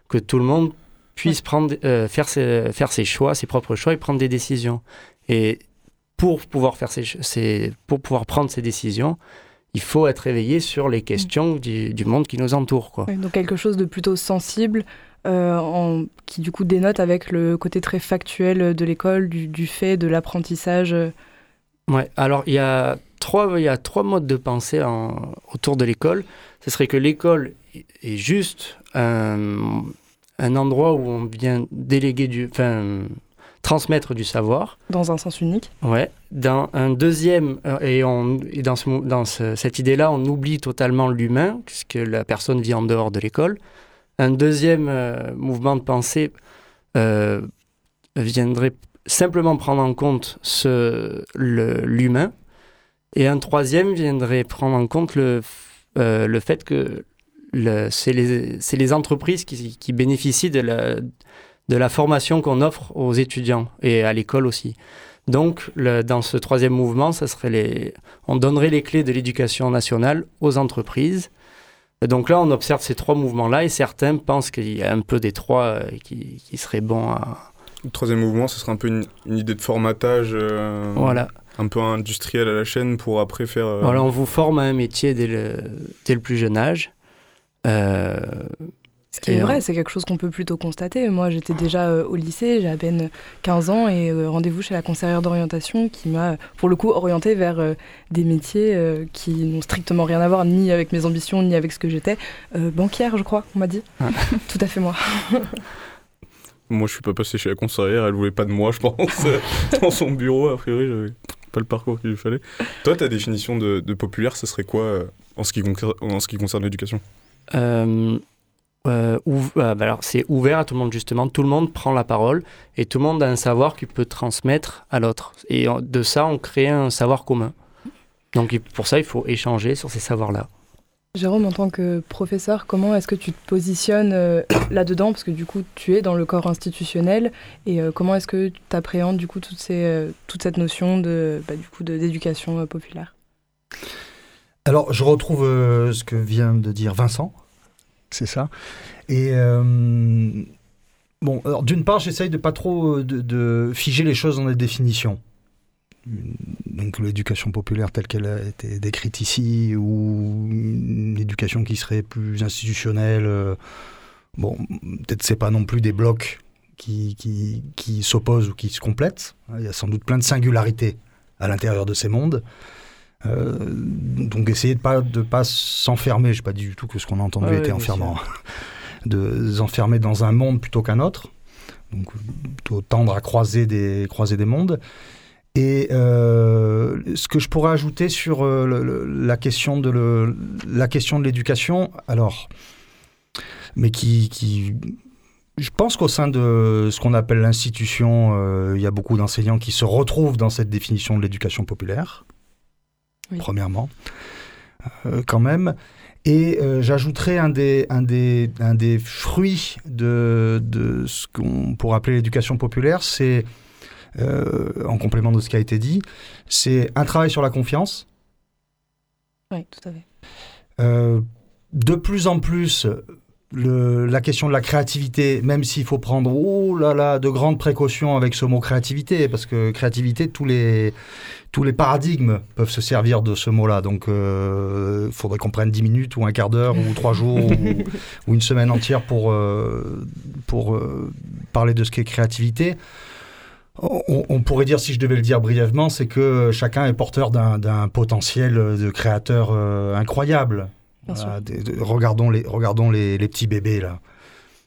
que tout le monde puisse prendre, euh, faire, ses, faire ses choix, ses propres choix et prendre des décisions. Et pour pouvoir, faire ces, pour pouvoir prendre ces décisions, il faut être éveillé sur les questions du, du monde qui nous entoure. Quoi. donc quelque chose de plutôt sensible, euh, en, qui du coup dénote avec le côté très factuel de l'école, du, du, fait, de l'apprentissage. Ouais, alors il y a trois, il y a trois modes de pensée en, autour de l'école. Ce serait que l'école est juste un, un, endroit où on vient déléguer du, enfin, transmettre du savoir. Dans un sens unique. Ouais. Dans un deuxième, euh, et, on, et dans, ce, dans ce, cette idée-là, on oublie totalement l'humain, puisque la personne vit en dehors de l'école. Un deuxième euh, mouvement de pensée euh, viendrait simplement prendre en compte l'humain. Et un troisième viendrait prendre en compte le, euh, le fait que c'est les, les, entreprises qui, qui, bénéficient de la, de la formation qu'on offre aux étudiants et à l'école aussi. Donc, le, dans ce troisième mouvement, ça serait les, on donnerait les clés de l'éducation nationale aux entreprises. Et donc là, on observe ces trois mouvements-là et certains pensent qu'il y a un peu des trois euh, qui, qui seraient bons à, le troisième mouvement, ce serait un peu une, une idée de formatage euh, voilà. un peu industriel à la chaîne pour après faire... Euh... Voilà, on vous forme à un métier dès le, dès le plus jeune âge. Euh, Ce qui est vrai, c'est quelque chose qu'on peut plutôt constater. Moi, j'étais déjà euh, au lycée, j'ai à peine 15 ans, et euh, rendez-vous chez la conseillère d'orientation qui m'a, pour le coup, orienté vers euh, des métiers qui n'ont strictement rien à voir ni avec mes ambitions, ni avec ce que j'étais. banquière, je crois, on m'a dit. Ah. Tout à fait moi. Moi, je suis pas passé chez la conseillère, elle voulait pas de moi, je pense. Dans son bureau, a priori, j'avais pas le parcours qu'il lui fallait. Toi, ta définition de, de populaire, ce serait quoi euh, en, ce qui en ce qui concerne l'éducation? Euh, euh, bah, alors c'est ouvert à tout le monde justement. Tout le monde prend la parole et tout le monde a un savoir qu'il peut transmettre à l'autre. Et de ça, on crée un savoir commun. Donc pour ça, il faut échanger sur ces savoirs-là. Jérôme, en tant que professeur, comment est-ce que tu te positionnes euh, là-dedans? Parce que du coup, tu es dans le corps institutionnel. Et euh, comment est-ce que tu appréhendes du coup euh, toute cette notion de, bah, du d'éducation euh, populaire? Alors, je retrouve euh, ce que vient de dire Vincent. C'est ça. Et euh, bon, alors d'une part, j'essaye de pas trop de, de figer les choses dans des définitions donc l'éducation populaire telle qu'elle a été décrite ici, ou une éducation qui serait plus institutionnelle, euh, bon, peut-être c'est pas non plus des blocs qui, qui, qui s'opposent ou qui se complètent. Il y a sans doute plein de singularités à l'intérieur de ces mondes. Euh, donc essayer de pas de pas s'enfermer, je pas dit du tout que ce qu'on a entendu était enfermant, de s'enfermer dans un monde plutôt qu'un autre, donc plutôt tendre à croiser des croiser des mondes. Et euh, ce que je pourrais ajouter sur euh, le- le- la question de le- la question de l'éducation, alors, mais qui, qui je pense qu'au sein de ce qu'on appelle l'institution, euh, il y a beaucoup d'enseignants qui se retrouvent dans cette définition de l'éducation populaire, premièrement, euh, quand même. Et euh, j'ajouterais un des, un, des, un des fruits de, de ce qu'on pourrait appeler l'éducation populaire, c'est, euh, en complément de ce qui a été dit, c'est un travail sur la confiance. Oui, tout à fait. Euh, de plus en plus, le- la question de la créativité, même s'il faut prendre oh là là, de grandes précautions avec ce mot créativité, parce que créativité, tous les, tous les paradigmes peuvent se servir de ce mot-là. Donc, il faudrait qu'on prenne 10 minutes ou un quart d'heure ou trois jours ou, ou une semaine entière pour, euh, pour euh, parler de ce qu'est créativité. On, on pourrait dire, si je devais le dire brièvement, c'est que chacun est porteur d'un potentiel de créateur euh, incroyable. Regardons les, regardons les, petits bébés, là.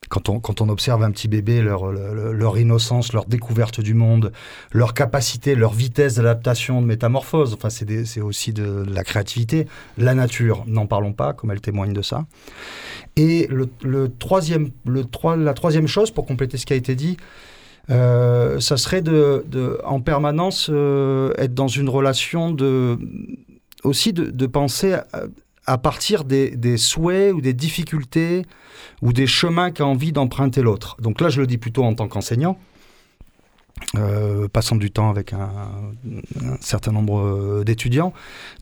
Quand on, quand on observe un petit bébé, leur, leur, innocence, leur découverte du monde, leur capacité, leur vitesse d'adaptation, de métamorphose, enfin, c'est aussi de, la créativité. La nature, n'en parlons pas, comme elle témoigne de ça. Et le, troisième, le, la troisième chose, pour compléter ce qui a été dit, euh, ça serait de, de en permanence euh, être dans une relation de aussi de, de penser à partir des, souhaits ou des difficultés ou des chemins qu'a envie d'emprunter l'autre. Donc là, je le dis plutôt en tant qu'enseignant. passant du temps avec un, certain nombre d'étudiants.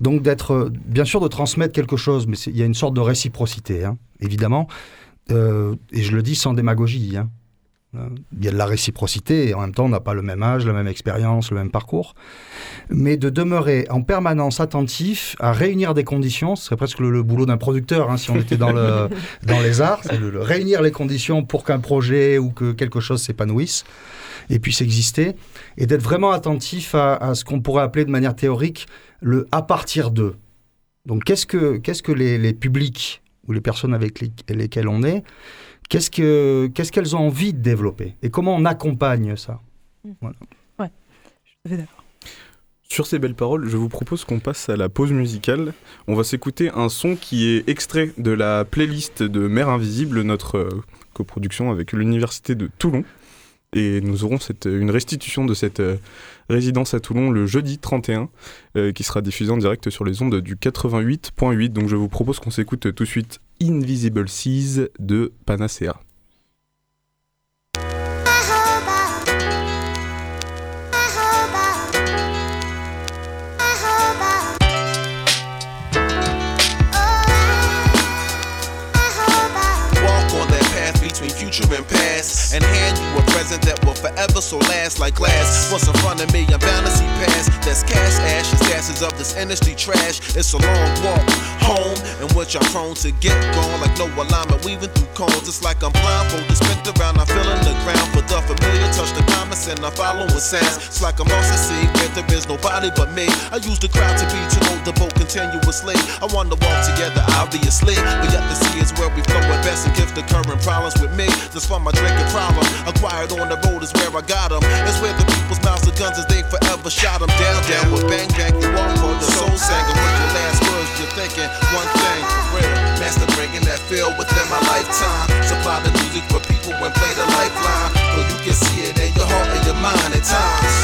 Donc d'être, bien sûr, de transmettre quelque chose, mais il y a une sorte de réciprocité, hein, évidemment. et je le dis sans démagogie. Hein. Il y a de la réciprocité et en même temps, on n'a pas le même âge, la même expérience, le même parcours. Mais de demeurer en permanence attentif à réunir des conditions, ce serait presque le, boulot d'un producteur hein, si on était dans, le, dans les arts, c'est réunir les conditions pour qu'un projet ou que quelque chose s'épanouisse et puisse exister, et d'être vraiment attentif à, ce qu'on pourrait appeler de manière théorique le à partir de. Donc qu'est-ce que, qu'est-ce que les, les publics ou les personnes avec lesquelles on est Qu'est-ce qu'elles qu'elles ont envie de développer Et comment on accompagne ça? Mmh. voilà. Ouais, je suis d'accord. Sur ces belles paroles, je vous propose qu'on passe à la pause musicale. On va s'écouter un son qui est extrait de la playlist de Mère Invisible, notre euh, coproduction avec l'Université de Toulon. Et nous aurons cette, une restitution de cette euh, résidence à Toulon le jeudi 31, euh, qui sera diffusée en direct sur les ondes du 88.8. Donc je vous propose qu'on s'écoute tout de suite Invisible Seas de Panacea. And hand you a present that will forever so last like glass. What's in front of me? I'm bound to see past. That's cash, ashes, gases of this industry trash. It's a long walk home, and what y'all prone to get gone like no alignment weaving through cones. It's like I'm blindfolded, spent around. I'm feeling the ground for the familiar touch, the promise, and I'm following sounds. It's like I'm lost at sea where there is nobody but me. I use the crowd to be to hold the boat continuously. I want to walk together, obviously, but yet the sea is where we flow at best and give the current problems with me. That's for my drinking problem. Acquired on the road is where I got them. It's where the people's mouths are guns as they forever shot them down. Down with bang bang, you walk for the soul singing. With your last words, you're thinking one thing for real. Master bringing that feel within my lifetime. Supply the music for people when play the lifeline. So you can see it in your heart and your mind at times.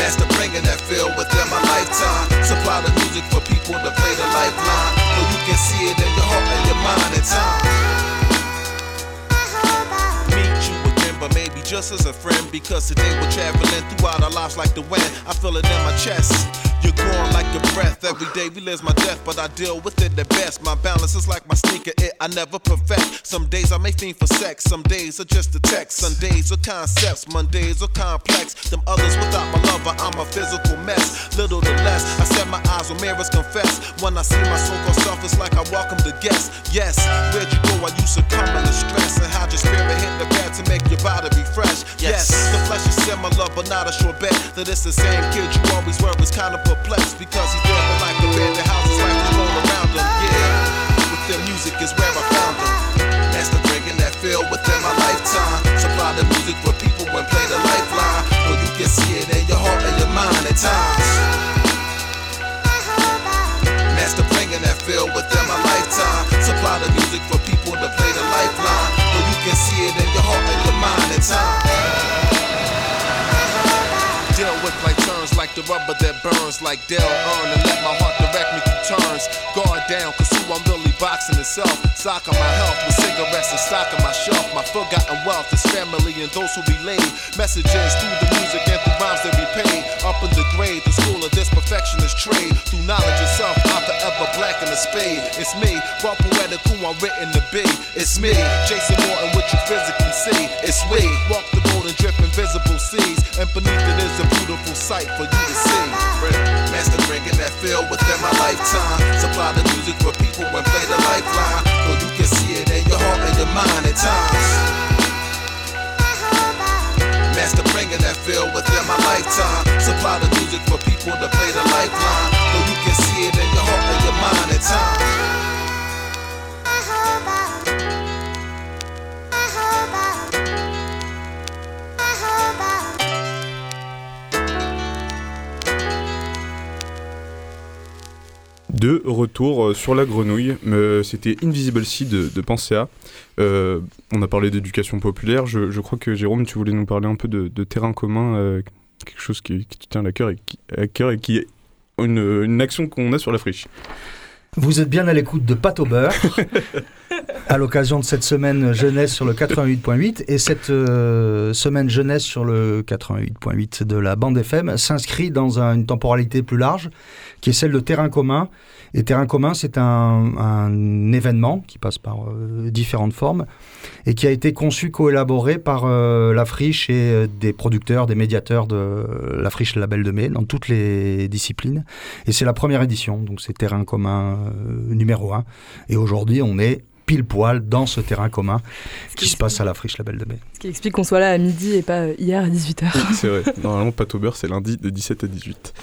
Master bringing that feel within my lifetime. Supply the music for people to play the lifeline. So you can see it in your heart and your mind at times just as a friend. Because today we're traveling throughout our lives like the wind. I feel it in my chest. You're going like a breath. Every day relives my death, but I deal with it the best. My balance is like my sneaker, it I never perfect. Some days I may fiend for sex, some days are just a text. Some days are concepts, Mondays are complex. Them others without my lover, I'm a physical mess. Little to less, I set my eyes on mirrors, confess. When I see my so called self, it's like I welcome the guest. Yes, where'd you go? I used to come in the stress. And how'd your spirit hit the bed to make your body refresh? Yes, the flesh is similar, but not a sure bet that it's the same kid you always were. Is kind of perplexed because he's there for like abandoned houses, like is roll around him. Yeah, with their music is where I found him. Master bringing that feel within my lifetime. Supply the music for people when play the lifeline. So you can see it in your heart and your mind at times. Master bringing that feel within my lifetime. Supply the music for people to play the lifeline. So you can see it in your heart and your mind at times like the rubber that burns like Dell Earn and let my heart direct me through turns. Guard down, cause who I'm really boxing itself. Stock on my health with cigarettes and stock on my shelf. My forgotten wealth is family and those who relay messages through the music and through rhymes that repay. Up in the grade, the school of this perfectionist trade. Through knowledge itself, I'm forever black in the spade. It's me, raw who I'm written to be. It's me, Jason Morton, what you physically see. It's we, walk the and drip invisible seas. And beneath it is a beautiful sight for you to see. Master bringing that feel within my lifetime. Supply the music for people when play the lifeline. So you can see it in your heart and your mind at times. Master bringing that feel within my lifetime. Supply the music for people to play the lifeline. De retour euh, sur la grenouille. Euh, c'était Invisible Sea de, de Pensea. Euh, on a parlé d'éducation populaire. Je, crois que Jérôme, tu voulais nous parler un peu de, terrain commun, quelque chose qui, te tient à cœur et qui, à cœur et qui est une, action qu'on a sur la friche. Vous êtes bien à l'écoute de Pâte au beurre. à l'occasion de cette semaine jeunesse sur le 88.8. Et cette semaine jeunesse sur le 88.8 de la bande FM s'inscrit dans une temporalité plus large, qui est celle de Terrain commun. Et Terrain commun, c'est un, événement qui passe par différentes formes et qui a été conçu, coélaboré par la friche et des producteurs, des médiateurs de la friche Label de Mai dans toutes les disciplines. Et c'est la première édition, donc c'est terrain commun euh, numéro un. Et aujourd'hui, on est pile poil dans ce terrain commun qui, se passe à la friche Label de Mai. Ce qui explique qu'on soit là à midi et pas hier à 18h. c'est vrai. Normalement, Pâte au beurre, c'est lundi de 17 à 18.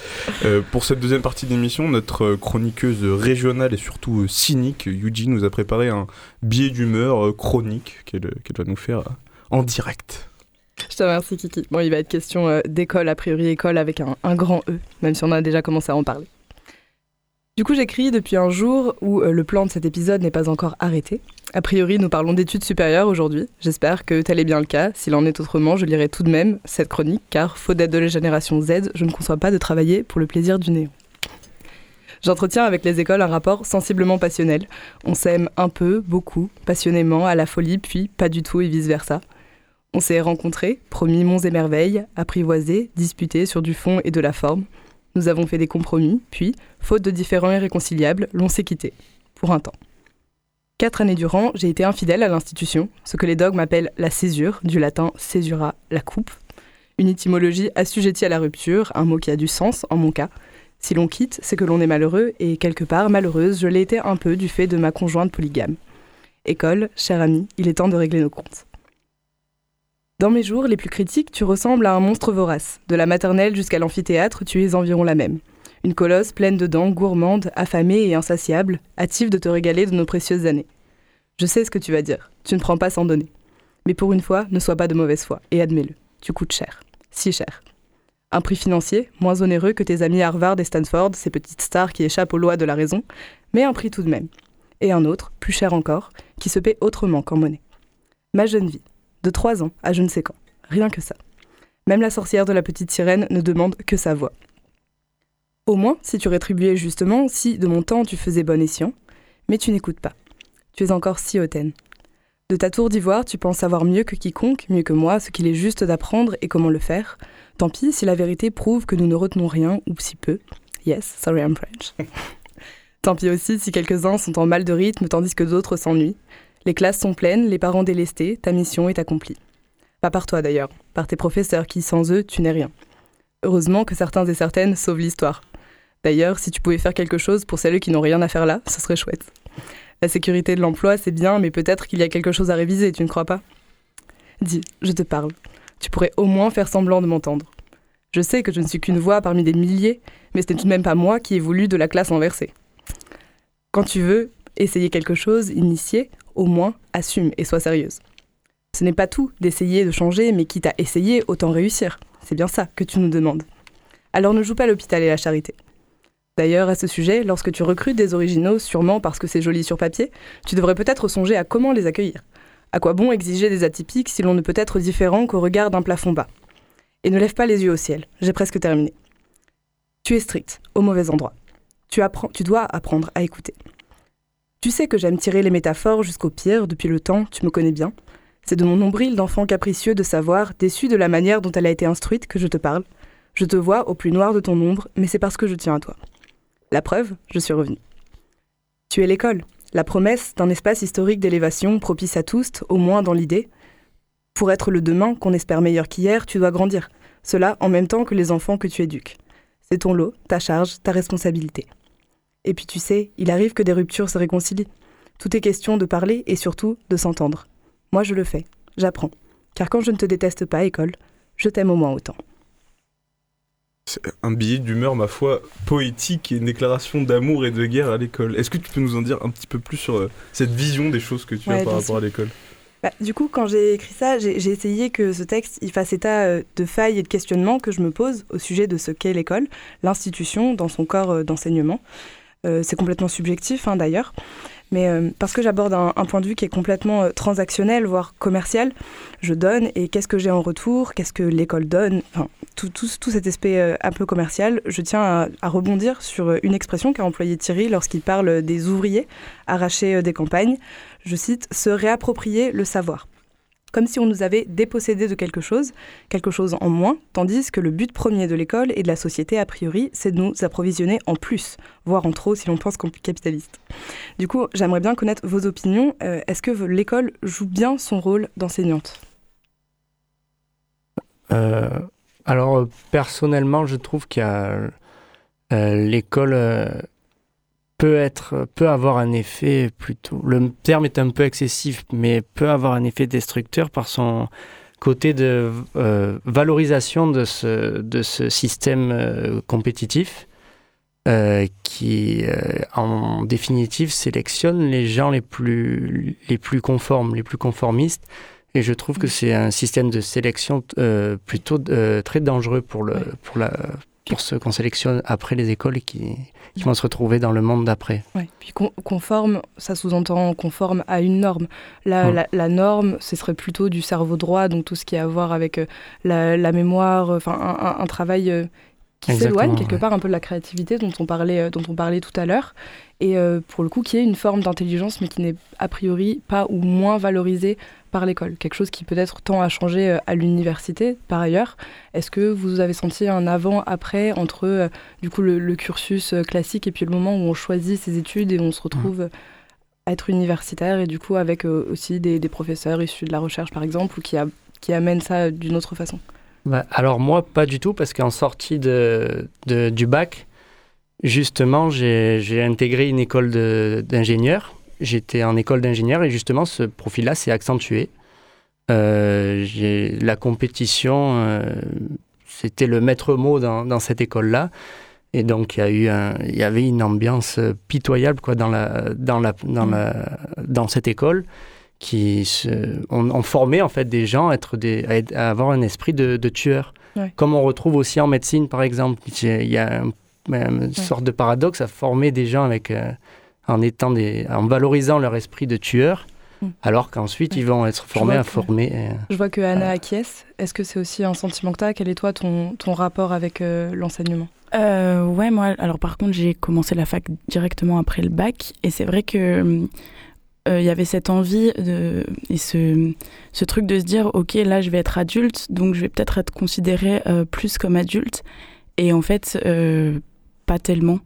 Euh, pour cette deuxième partie d'émission, notre chroniqueuse régionale et surtout euh, cynique, Yuji, nous a préparé un billet d'humeur chronique qu'elle va nous faire en direct. Je te remercie, Kiki. Bon, il va être question euh, d'école, a priori école avec un, grand E, même si on a déjà commencé à en parler. Du coup, j'écris depuis un jour où euh, le plan de cet épisode n'est pas encore arrêté. A priori, nous parlons d'études supérieures aujourd'hui. J'espère que tel est bien le cas. S'il en est autrement, je lirai tout de même cette chronique, car, faute d'être de la génération Z, je ne conçois pas de travailler pour le plaisir du néant. J'entretiens avec les écoles un rapport sensiblement passionnel. On s'aime un peu, beaucoup, passionnément, à la folie, puis pas du tout et vice-versa. On s'est rencontrés, promis monts et merveilles, apprivoisés, disputés sur du fond et de la forme. Nous avons fait des compromis, puis, faute de différents irréconciliables, l'on s'est quitté, pour un temps. Quatre années durant, j'ai été infidèle à l'institution, ce que les dogmes appellent la césure, du latin césura, la coupe. Une étymologie assujettie à la rupture, un mot qui a du sens en mon cas. Si l'on quitte, c'est que l'on est malheureux, et quelque part malheureuse, je l'ai été un peu du fait de ma conjointe polygame. École, cher ami, il est temps de régler nos comptes. Dans mes jours les plus critiques, tu ressembles à un monstre vorace. De la maternelle jusqu'à l'amphithéâtre, tu es environ la même. Une colosse pleine de dents, gourmande, affamée et insatiable, hâtive de te régaler de nos précieuses années. Je sais ce que tu vas dire. Tu ne prends pas sans donner. Mais pour une fois, ne sois pas de mauvaise foi, et admets-le. Tu coûtes cher. Si cher. Un prix financier, moins onéreux que tes amis Harvard et Stanford, ces petites stars qui échappent aux lois de la raison, mais un prix tout de même. Et un autre, plus cher encore, qui se paie autrement qu'en monnaie. Ma jeune vie, de 3 ans à je ne sais quand. Rien que ça. Même la sorcière de la petite sirène ne demande que sa voix. Au moins, si tu rétribuais justement, si de mon temps tu faisais bon escient, mais tu n'écoutes pas. Tu es encore si hautaine. De ta tour d'ivoire, tu penses savoir mieux que quiconque, mieux que moi, ce qu'il est juste d'apprendre et comment le faire. Tant pis si la vérité prouve que nous ne retenons rien, ou si peu. Yes, sorry I'm French. Tant pis aussi si quelques-uns sont en mal de rythme tandis que d'autres s'ennuient. Les classes sont pleines, les parents délestés, ta mission est accomplie. Pas par toi d'ailleurs, par tes professeurs qui, sans eux, tu n'es rien. Heureusement que certains et certaines sauvent l'histoire. D'ailleurs, si tu pouvais faire quelque chose pour celles qui n'ont rien à faire là, ce serait chouette. La sécurité de l'emploi, c'est bien, mais peut-être qu'il y a quelque chose à réviser, tu ne crois pas? Dis, je te parle. Tu pourrais au moins faire semblant de m'entendre. Je sais que je ne suis qu'une voix parmi des milliers, mais ce n'est tout de même pas moi qui ai voulu de la classe inversée. Quand tu veux essayer quelque chose, initier, au moins assume et sois sérieuse. Ce n'est pas tout d'essayer de changer, mais quitte à essayer, autant réussir. C'est bien ça que tu nous demandes. Alors ne joue pas l'hôpital et la charité. D'ailleurs, à ce sujet, lorsque tu recrutes des originaux, sûrement parce que c'est joli sur papier, tu devrais peut-être songer à comment les accueillir. À quoi bon exiger des atypiques si l'on ne peut être différent qu'au regard d'un plafond bas? Et ne lève pas les yeux au ciel, j'ai presque terminé. Tu es strict, au mauvais endroit. Tu, tu dois apprendre à écouter. Tu sais que j'aime tirer les métaphores jusqu'au pire depuis le temps, tu me connais bien. C'est de mon nombril d'enfant capricieux de savoir, déçu de la manière dont elle a été instruite, que je te parle. Je te vois au plus noir de ton ombre, mais c'est parce que je tiens à toi. La preuve, je suis revenue. Tu es l'école, la promesse d'un espace historique d'élévation propice à tous, au moins dans l'idée. Pour être le demain qu'on espère meilleur qu'hier, tu dois grandir. Cela en même temps que les enfants que tu éduques. C'est ton lot, ta charge, ta responsabilité. Et puis tu sais, il arrive que des ruptures se réconcilient. Tout est question de parler et surtout de s'entendre. Moi je le fais, j'apprends. Car quand je ne te déteste pas, école, je t'aime au moins autant. C'est un billet d'humeur, ma foi, poétique et une déclaration d'amour et de guerre à l'école. Est-ce que tu peux nous en dire un petit peu plus sur euh, cette vision des choses que tu as par rapport à l'école? Bah, du coup, quand j'ai écrit ça, j'ai essayé que ce texte il fasse état euh, de failles et de questionnements que je me pose au sujet de ce qu'est l'école, l'institution dans son corps euh, d'enseignement. Euh, c'est complètement subjectif hein, d'ailleurs. Mais euh, parce que j'aborde un, point de vue qui est complètement euh, transactionnel, voire commercial, je donne et qu'est-ce que j'ai en retour, qu'est-ce que l'école donne, tout, cet aspect un peu commercial, je tiens à, rebondir sur une expression qu'a employée Thierry lorsqu'il parle des ouvriers arrachés des campagnes. Je cite, se réapproprier le savoir comme si on nous avait dépossédé de quelque chose, quelque chose en moins, tandis que le but premier de l'école et de la société, a priori, c'est de nous approvisionner en plus, voire en trop si l'on pense qu'on est capitaliste. Du coup, j'aimerais bien connaître vos opinions. Euh, est-ce que l'école joue bien son rôle d'enseignante? Euh, Alors, personnellement, je trouve qu'il y a euh, l'école peut être peut avoir un effet plutôt. Le terme est un peu excessif mais peut avoir un effet destructeur par son côté de euh, valorisation de ce de ce système euh, compétitif euh, qui en définitive sélectionne les gens les plus les plus conformes les plus conformistes. Et je trouve que c'est un système de sélection plutôt très dangereux pour le pour la qu'on sélectionne après les écoles et qui, qui vont se retrouver dans le monde d'après. Oui, puis conforme, ça sous-entend conforme à une norme. La, la, norme, ce serait plutôt du cerveau droit, donc tout ce qui a à voir avec euh, la, la mémoire, enfin un, travail euh, qui s'éloigne quelque part un peu de la créativité dont on parlait, euh, dont on parlait tout à l'heure, et pour le coup qui est une forme d'intelligence mais qui n'est a priori pas ou moins valorisée par l'école, quelque chose qui peut-être tend à changer euh, à l'université par ailleurs. Est-ce que vous avez senti un avant-après entre euh, du coup le, cursus euh, classique et puis le moment où on choisit ses études et on se retrouve à être universitaire et du coup avec aussi des, professeurs issus de la recherche par exemple ou qui, a, qui amènent ça d'une autre façon? Bah, Alors moi pas du tout parce qu'en sortie de, du bac, justement j'ai intégré une école d'ingénieur j'étais en école d'ingénieur et justement ce profil-là s'est accentué. Euh, la compétition, euh, c'était le maître mot dans, dans cette école-là. Et donc, il y, a eu un, il y avait une ambiance pitoyable quoi, dans, la, dans, la, dans, mm. la, dans cette école qui se, on, formait en fait des gens à, être des, à, avoir un esprit de, de tueur. Comme on retrouve aussi en médecine, par exemple. Il y a une sorte de paradoxe à former des gens avec... Euh, en, étant des, en valorisant leur esprit de tueur, mm. alors qu'ensuite ils vont être formés à former. Euh, je vois que Anna acquiesce. Est-ce que c'est aussi un sentiment que tu as Quel est toi ton, ton rapport avec euh, l'enseignement? Euh, Ouais, moi, alors par contre, j'ai commencé la fac directement après le bac, et c'est vrai que il y avait cette envie de, et ce, ce, truc de se dire ok là je vais être adulte donc je vais peut-être être considéré plus comme adulte. Et en fait pas tellement.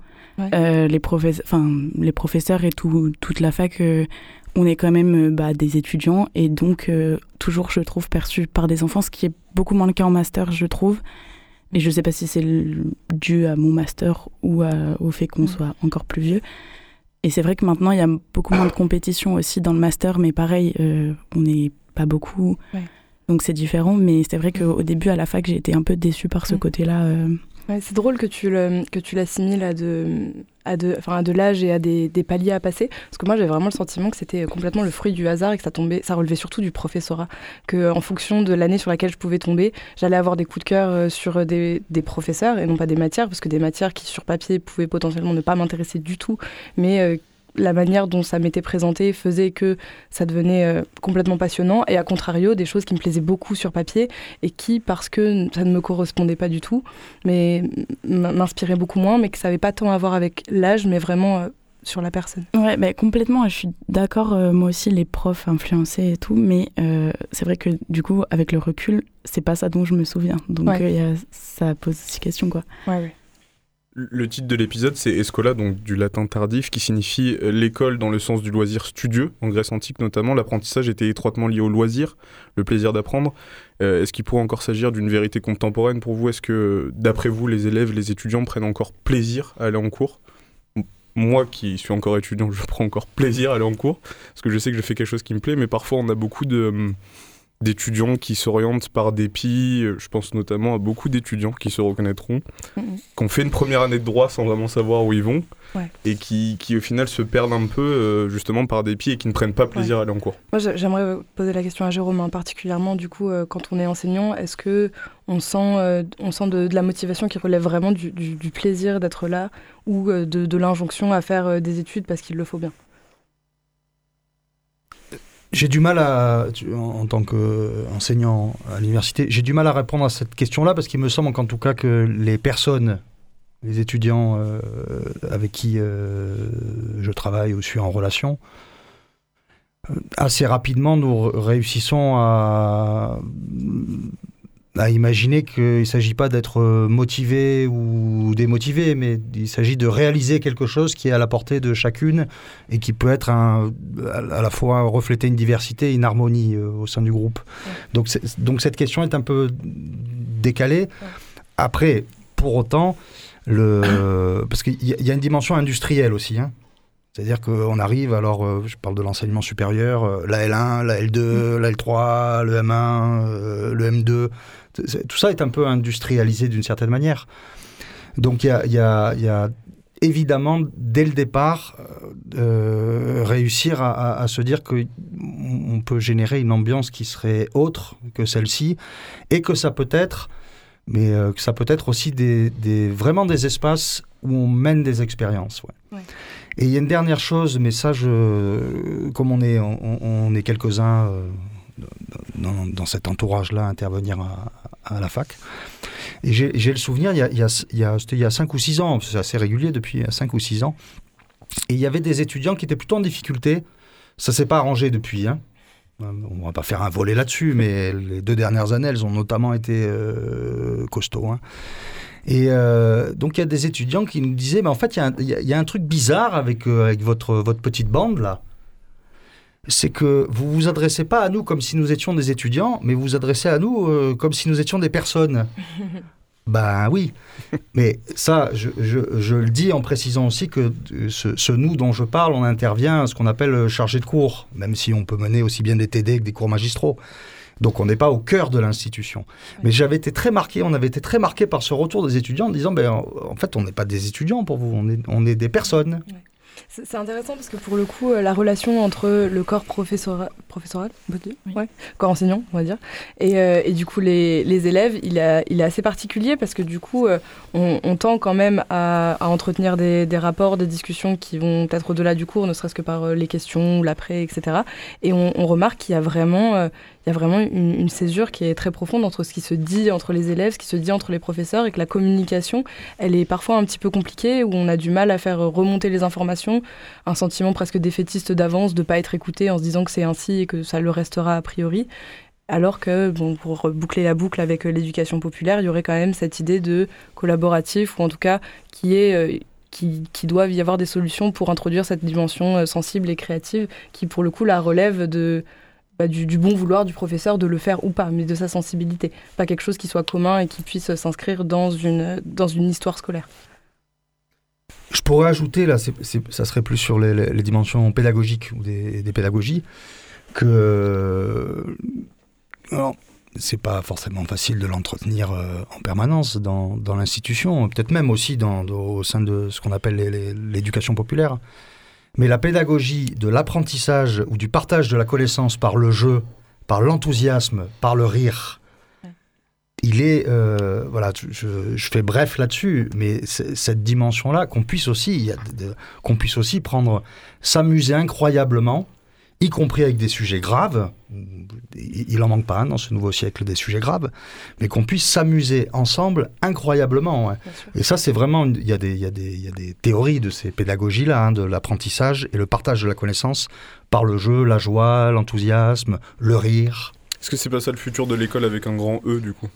Euh, les, professeurs, les professeurs et tout, toute la fac, euh, on est quand même euh, bah, des étudiants. Et donc toujours, je trouve, perçu par des enfants, ce qui est beaucoup moins le cas en master, je trouve. Et je ne sais pas si c'est dû à mon master ou au fait qu'on soit encore plus vieux. Et c'est vrai que maintenant, il y a beaucoup moins de compétition aussi dans le master, mais pareil, on n'est pas beaucoup. Donc c'est différent, mais c'est vrai qu'au début, à la fac, j'ai été un peu déçue par ce côté-là c'est drôle que tu, le, que tu l'assimiles à de, à de, à de l'âge et à des, des, paliers à passer. Parce que moi, j'avais vraiment le sentiment que c'était complètement le fruit du hasard et que ça, tombait, ça relevait surtout du professorat. Que en fonction de l'année sur laquelle je pouvais tomber, j'allais avoir des coups de cœur euh, sur des, des, professeurs et non pas des matières, parce que des matières qui, sur papier, pouvaient potentiellement ne pas m'intéresser du tout, mais euh, la manière dont ça m'était présenté faisait que ça devenait euh, complètement passionnant et à contrario des choses qui me plaisaient beaucoup sur papier et qui parce que ça ne me correspondait pas du tout mais m'inspiraient beaucoup moins mais que ça n'avait pas tant à voir avec l'âge mais vraiment euh, sur la personne. Ouais, bah, complètement. Je suis d'accord, euh, moi aussi, les profs influencés et tout, mais c'est vrai que du coup, avec le recul, c'est pas ça dont je me souviens. Donc ça pose aussi question, quoi. Ouais, ouais. Le titre de l'épisode, c'est Escola, donc du latin tardif, qui signifie euh, l'école dans le sens du loisir studieux. En Grèce antique notamment, l'apprentissage était étroitement lié au loisir, le plaisir d'apprendre. Euh, est-ce qu'il pourrait encore s'agir d'une vérité contemporaine pour vous? Est-ce que, d'après vous, les élèves, les étudiants prennent encore plaisir à aller en cours? Moi qui suis encore étudiant, je prends encore plaisir à aller en cours, parce que je sais que je fais quelque chose qui me plaît, mais parfois on a beaucoup de hum, d'étudiants qui s'orientent par dépit. Je pense notamment à beaucoup d'étudiants qui se reconnaîtront, mm qui ont fait une première année de droit sans vraiment savoir où ils vont, et qui, qui, au final se perdent un peu euh, justement par dépit et qui ne prennent pas plaisir à aller en cours. Moi, j'aimerais poser la question à Jérôme, hein, particulièrement du coup, euh, quand on est enseignant, est-ce que on sent, euh, on sent de, la motivation qui relève vraiment du, du, plaisir d'être là ou de, de l'injonction à faire des études parce qu'il le faut bien? J'ai du mal à, en, tant qu'enseignant à l'université, j'ai du mal à répondre à cette question-là parce qu'il me semble qu'en tout cas que les personnes, les étudiants euh, avec qui euh, je travaille ou suis en relation, euh, assez rapidement nous réussissons à à imaginer qu'il ne s'agit pas d'être euh, motivé ou démotivé, mais il s'agit de réaliser quelque chose qui est à la portée de chacune et qui peut être un, à la fois refléter une diversité et une harmonie euh, au sein du groupe. Donc, donc cette question est un peu décalée. Après, pour autant, le, parce qu'il y, a une dimension industrielle aussi. Hein. C'est-à-dire qu'on arrive, alors euh, je parle de l'enseignement supérieur, la L1, la L2, la L3, le M1, le M2, tout ça est un peu industrialisé d'une certaine manière. Donc il y a, évidemment, dès le départ, euh, réussir à, se dire qu'on peut générer une ambiance qui serait autre que celle-ci, et que ça peut être, mais euh, que ça peut être aussi des, vraiment des espaces où on mène des expériences. Et il y a une dernière chose, mais ça, je, comme on est, on, est quelques-uns euh, dans, dans, cet entourage-là, intervenir à, à la fac. Et j'ai le souvenir, il y, a, il, y a, il, y a, 5 ou 6 ans, c'est assez régulier depuis 5 ou 6 ans, et il y avait des étudiants qui étaient plutôt en difficulté. Ça s'est pas arrangé depuis. Hein. On va pas faire un volet là-dessus, mais les deux dernières années, elles ont notamment été euh, costauds. Hein. Et euh, donc il y a des étudiants qui nous disaient, mais en fait, il y, a un truc bizarre avec, euh, avec votre, votre petite bande là c'est que vous vous adressez pas à nous comme si nous étions des étudiants, mais vous vous adressez à nous euh, comme si nous étions des personnes. ben oui, mais ça, je, le dis en précisant aussi que ce, nous dont je parle, on intervient à ce qu'on appelle euh, chargé de cours, même si on peut mener aussi bien des TD que des cours magistraux. Donc on n'est pas au cœur de l'institution. Mais j'avais été très marqué, on avait été très marqué par ce retour des étudiants en disant, ben, en fait, on n'est pas des étudiants pour vous, on est, on est des personnes. C'est intéressant parce que pour le coup, euh, la relation entre le corps professoral, ouais, corps enseignant, on va dire, et, euh, et du coup les, les élèves, il, a, il, est assez particulier parce que du coup, euh, on, on, tend quand même à, à entretenir des, des, rapports, des discussions qui vont peut-être au-delà du cours, ne serait-ce que par les questions ou l'après, etc. Et on, on remarque qu'il y a vraiment il y a vraiment une, césure qui est très profonde entre ce qui se dit entre les élèves, ce qui se dit entre les professeurs, et que la communication, elle est parfois un petit peu compliquée, où on a du mal à faire remonter les informations, un sentiment presque défaitiste d'avance, de ne pas être écouté en se disant que c'est ainsi et que ça le restera a priori. Alors que, bon, pour boucler la boucle avec l'éducation populaire, il y aurait quand même cette idée de collaboratif, ou en tout cas qui est... Euh, qui, qui, doivent y avoir des solutions pour introduire cette dimension euh, sensible et créative qui, pour le coup, la relève de, du, bon vouloir du professeur de le faire ou pas, mais de sa sensibilité. Pas quelque chose qui soit commun et qui puisse s'inscrire dans une, dans une histoire scolaire. Je pourrais ajouter, là, ça serait plus sur les, dimensions pédagogiques ou des, pédagogies, que. Alors, c'est pas forcément facile de l'entretenir euh, en permanence dans, dans l'institution, peut-être même aussi dans, au sein de ce qu'on appelle l'éducation populaire. Mais la pédagogie de l'apprentissage ou du partage de la connaissance par le jeu, par l'enthousiasme, par le rire, il est, euh, voilà, je, fais bref là-dessus, mais cette dimension-là, qu'on puisse aussi, qu'on puisse aussi prendre, s'amuser incroyablement, y compris avec des sujets graves. Il en manque pas dans ce nouveau siècle des sujets graves, mais qu'on puisse s'amuser ensemble incroyablement. Et ça, c'est vraiment, il y, a des, y, a des, y a des théories de ces pédagogies-là, hein, de l'apprentissage et le partage de la connaissance par le jeu, la joie, l'enthousiasme, le rire. Est-ce que c'est pas ça le futur de l'école avec un grand E du coup?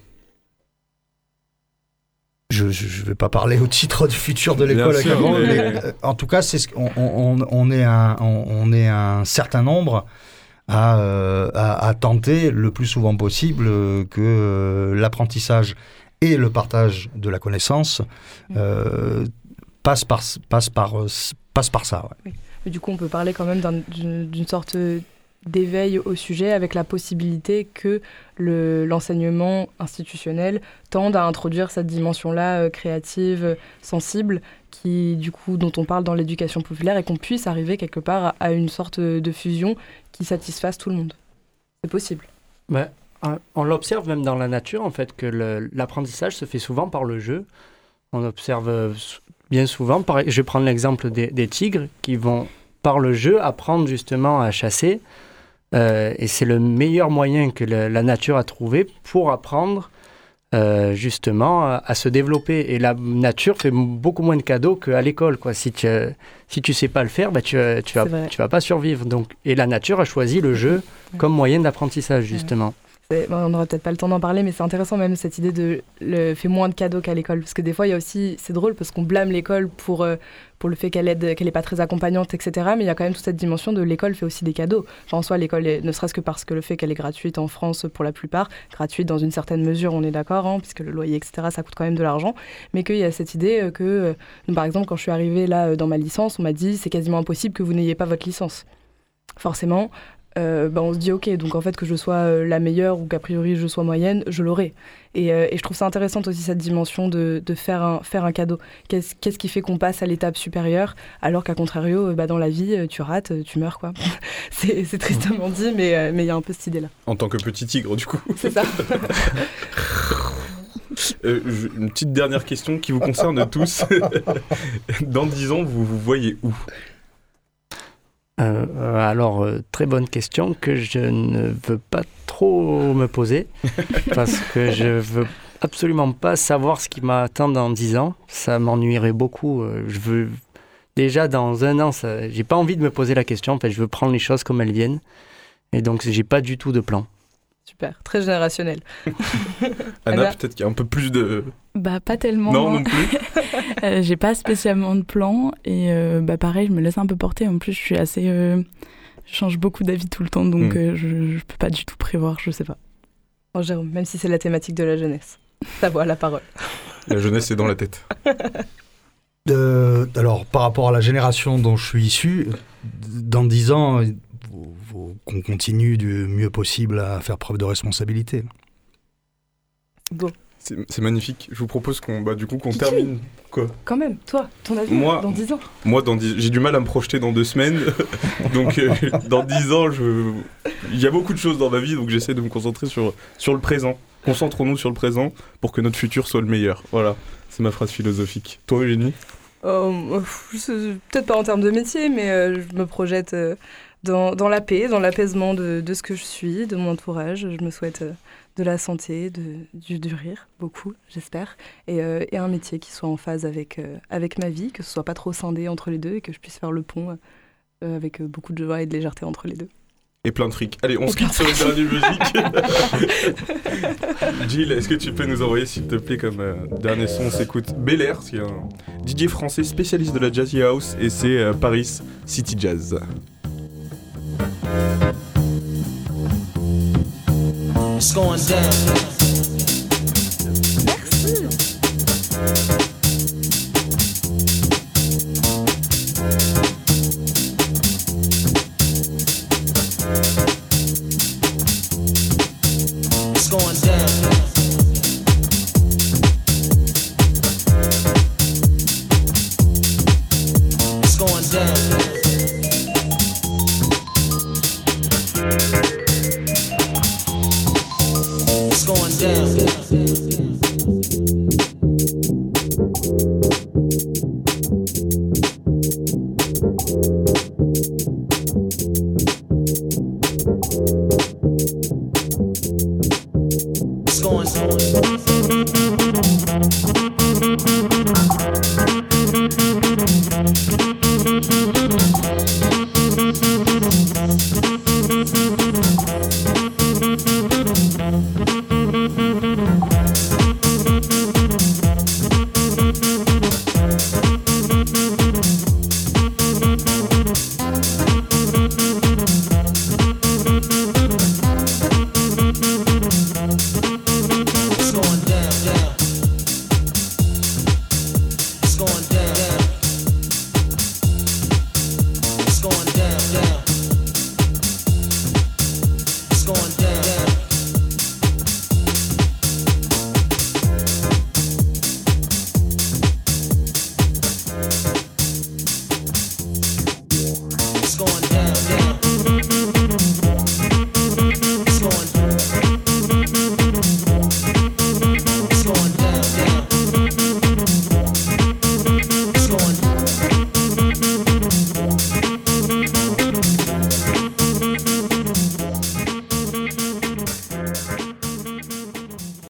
Je ne vais pas parler au titre du futur de l'école euh, en tout cas, c'est ce, on, on, est un, on, est un certain nombre euh, à, à, tenter le plus souvent possible que euh, l'apprentissage et le partage de la connaissance euh, passent par, passe par, passe par ça. Du coup, on peut parler quand même d'une sorte d'éveil au sujet avec la possibilité que l'enseignement institutionnel tende à introduire cette dimension-là euh, créative, sensible, qui du coup dont on parle dans l'éducation populaire et qu'on puisse arriver quelque part à, une sorte de fusion qui satisfasse tout le monde. C'est possible. Ouais, on l'observe même dans la nature en fait que l'apprentissage se fait souvent par le jeu. On observe euh, bien souvent, je vais prendre l'exemple des, des tigres qui vont par le jeu apprendre justement à chasser et c'est le meilleur moyen que la nature a trouvé pour apprendre euh, justement à, se développer. Et la nature fait beaucoup moins de cadeaux qu'à l'école. Quoi. Si tu si tu sais pas le faire, bah, tu, tu, vas, tu vas pas survivre. Donc, et la nature a choisi le jeu comme moyen d'apprentissage, justement on n'aura peut-être pas le temps d'en parler, mais c'est intéressant même cette idée de le fait moins de cadeaux qu'à l'école. Parce que des fois, il y a aussi, c'est drôle parce qu'on blâme l'école pour, euh, pour le fait qu'elle aide, qu'elle n'est pas très accompagnante, etc. Mais il y a quand même toute cette dimension de l'école fait aussi des cadeaux. Enfin, en soi, l'école, ne serait-ce que parce que le fait qu'elle est gratuite en France pour la plupart, gratuite dans une certaine mesure, on est d'accord, hein, puisque le loyer, etc., ça coûte quand même de l'argent. Mais qu'il y a cette idée euh, que, euh, par exemple, quand je suis arrivée là dans ma licence, on m'a dit c'est quasiment impossible que vous n'ayez pas votre licence forcément, euh, bah, on se dit ok, donc en fait que je sois euh, la meilleure ou qu'a priori je sois moyenne, je l'aurai. Et, euh, et, je trouve ça intéressant aussi cette dimension de, de faire, un, faire un cadeau. Qu'est-ce qu'est-ce qui fait qu'on passe à l'étape supérieure alors qu'à contrario, bah, dans la vie, tu rates, tu meurs quoi. c'est tristement dit, mais il y a un peu cette idée-là. En tant que petit tigre du coup. C'est ça. une petite dernière question qui vous concerne tous. Dans 10 ans, vous vous voyez où? Euh, alors, euh, très bonne question que je ne veux pas trop me poser parce que je veux absolument pas savoir ce qui m'attend dans 10 ans. Ça m'ennuierait beaucoup. Euh, je veux déjà dans un an, j'ai pas envie de me poser la question. En fait, je veux prendre les choses comme elles viennent. Et donc, j'ai pas du tout de plan. Super, très générationnel. Anna, peut-être qu'il y a un peu plus de. Bah, pas tellement. Non, non plus. Euh, j'ai pas spécialement de plan et euh, bah, pareil, je me laisse un peu porter. En plus, je suis assez. Euh, je change beaucoup d'avis tout le temps, donc hmm. je, je peux pas du tout prévoir, je sais pas. Oh, Jérôme, même si c'est la thématique de la jeunesse, ta voix, la parole. La jeunesse est dans la tête. alors, par rapport à la génération dont je suis issu, dans dix ans, qu'on continue du mieux possible à faire preuve de responsabilité. Bon. C'est magnifique. Je vous propose qu'on bah, du coup qu'on termine quoi Quand même, toi, ton avis moi, dans 10 ans. Moi dans j'ai du mal à me projeter dans deux semaines. donc euh, dans 10 ans, je il y a beaucoup de choses dans ma vie donc j'essaie de me concentrer sur sur le présent. Concentrons-nous sur le présent pour que notre futur soit le meilleur. Voilà, c'est ma phrase philosophique. Toi Eugénie? Euh, Peut-être pas en termes de métier, mais euh, je me projette dans, la paix, dans l'apaisement de, ce que je suis, de mon entourage. Je me souhaite euh, de la santé, de, du, rire, beaucoup, j'espère, euh, et, un métier qui soit en phase avec, euh, avec ma vie, que ce soit pas trop scindé entre les deux et que je puisse faire le pont avec beaucoup de joie et de légèreté entre les deux. Et plein de fric. Allez, on se quitte sur une dernière musique. Gilles, est-ce que tu peux nous envoyer, s'il te plaît, comme dernier son On s'écoute Bel Air, c'est un DJ français spécialiste de la Jazzy House, et c'est Paris City Jazz. It's going down. Hmm.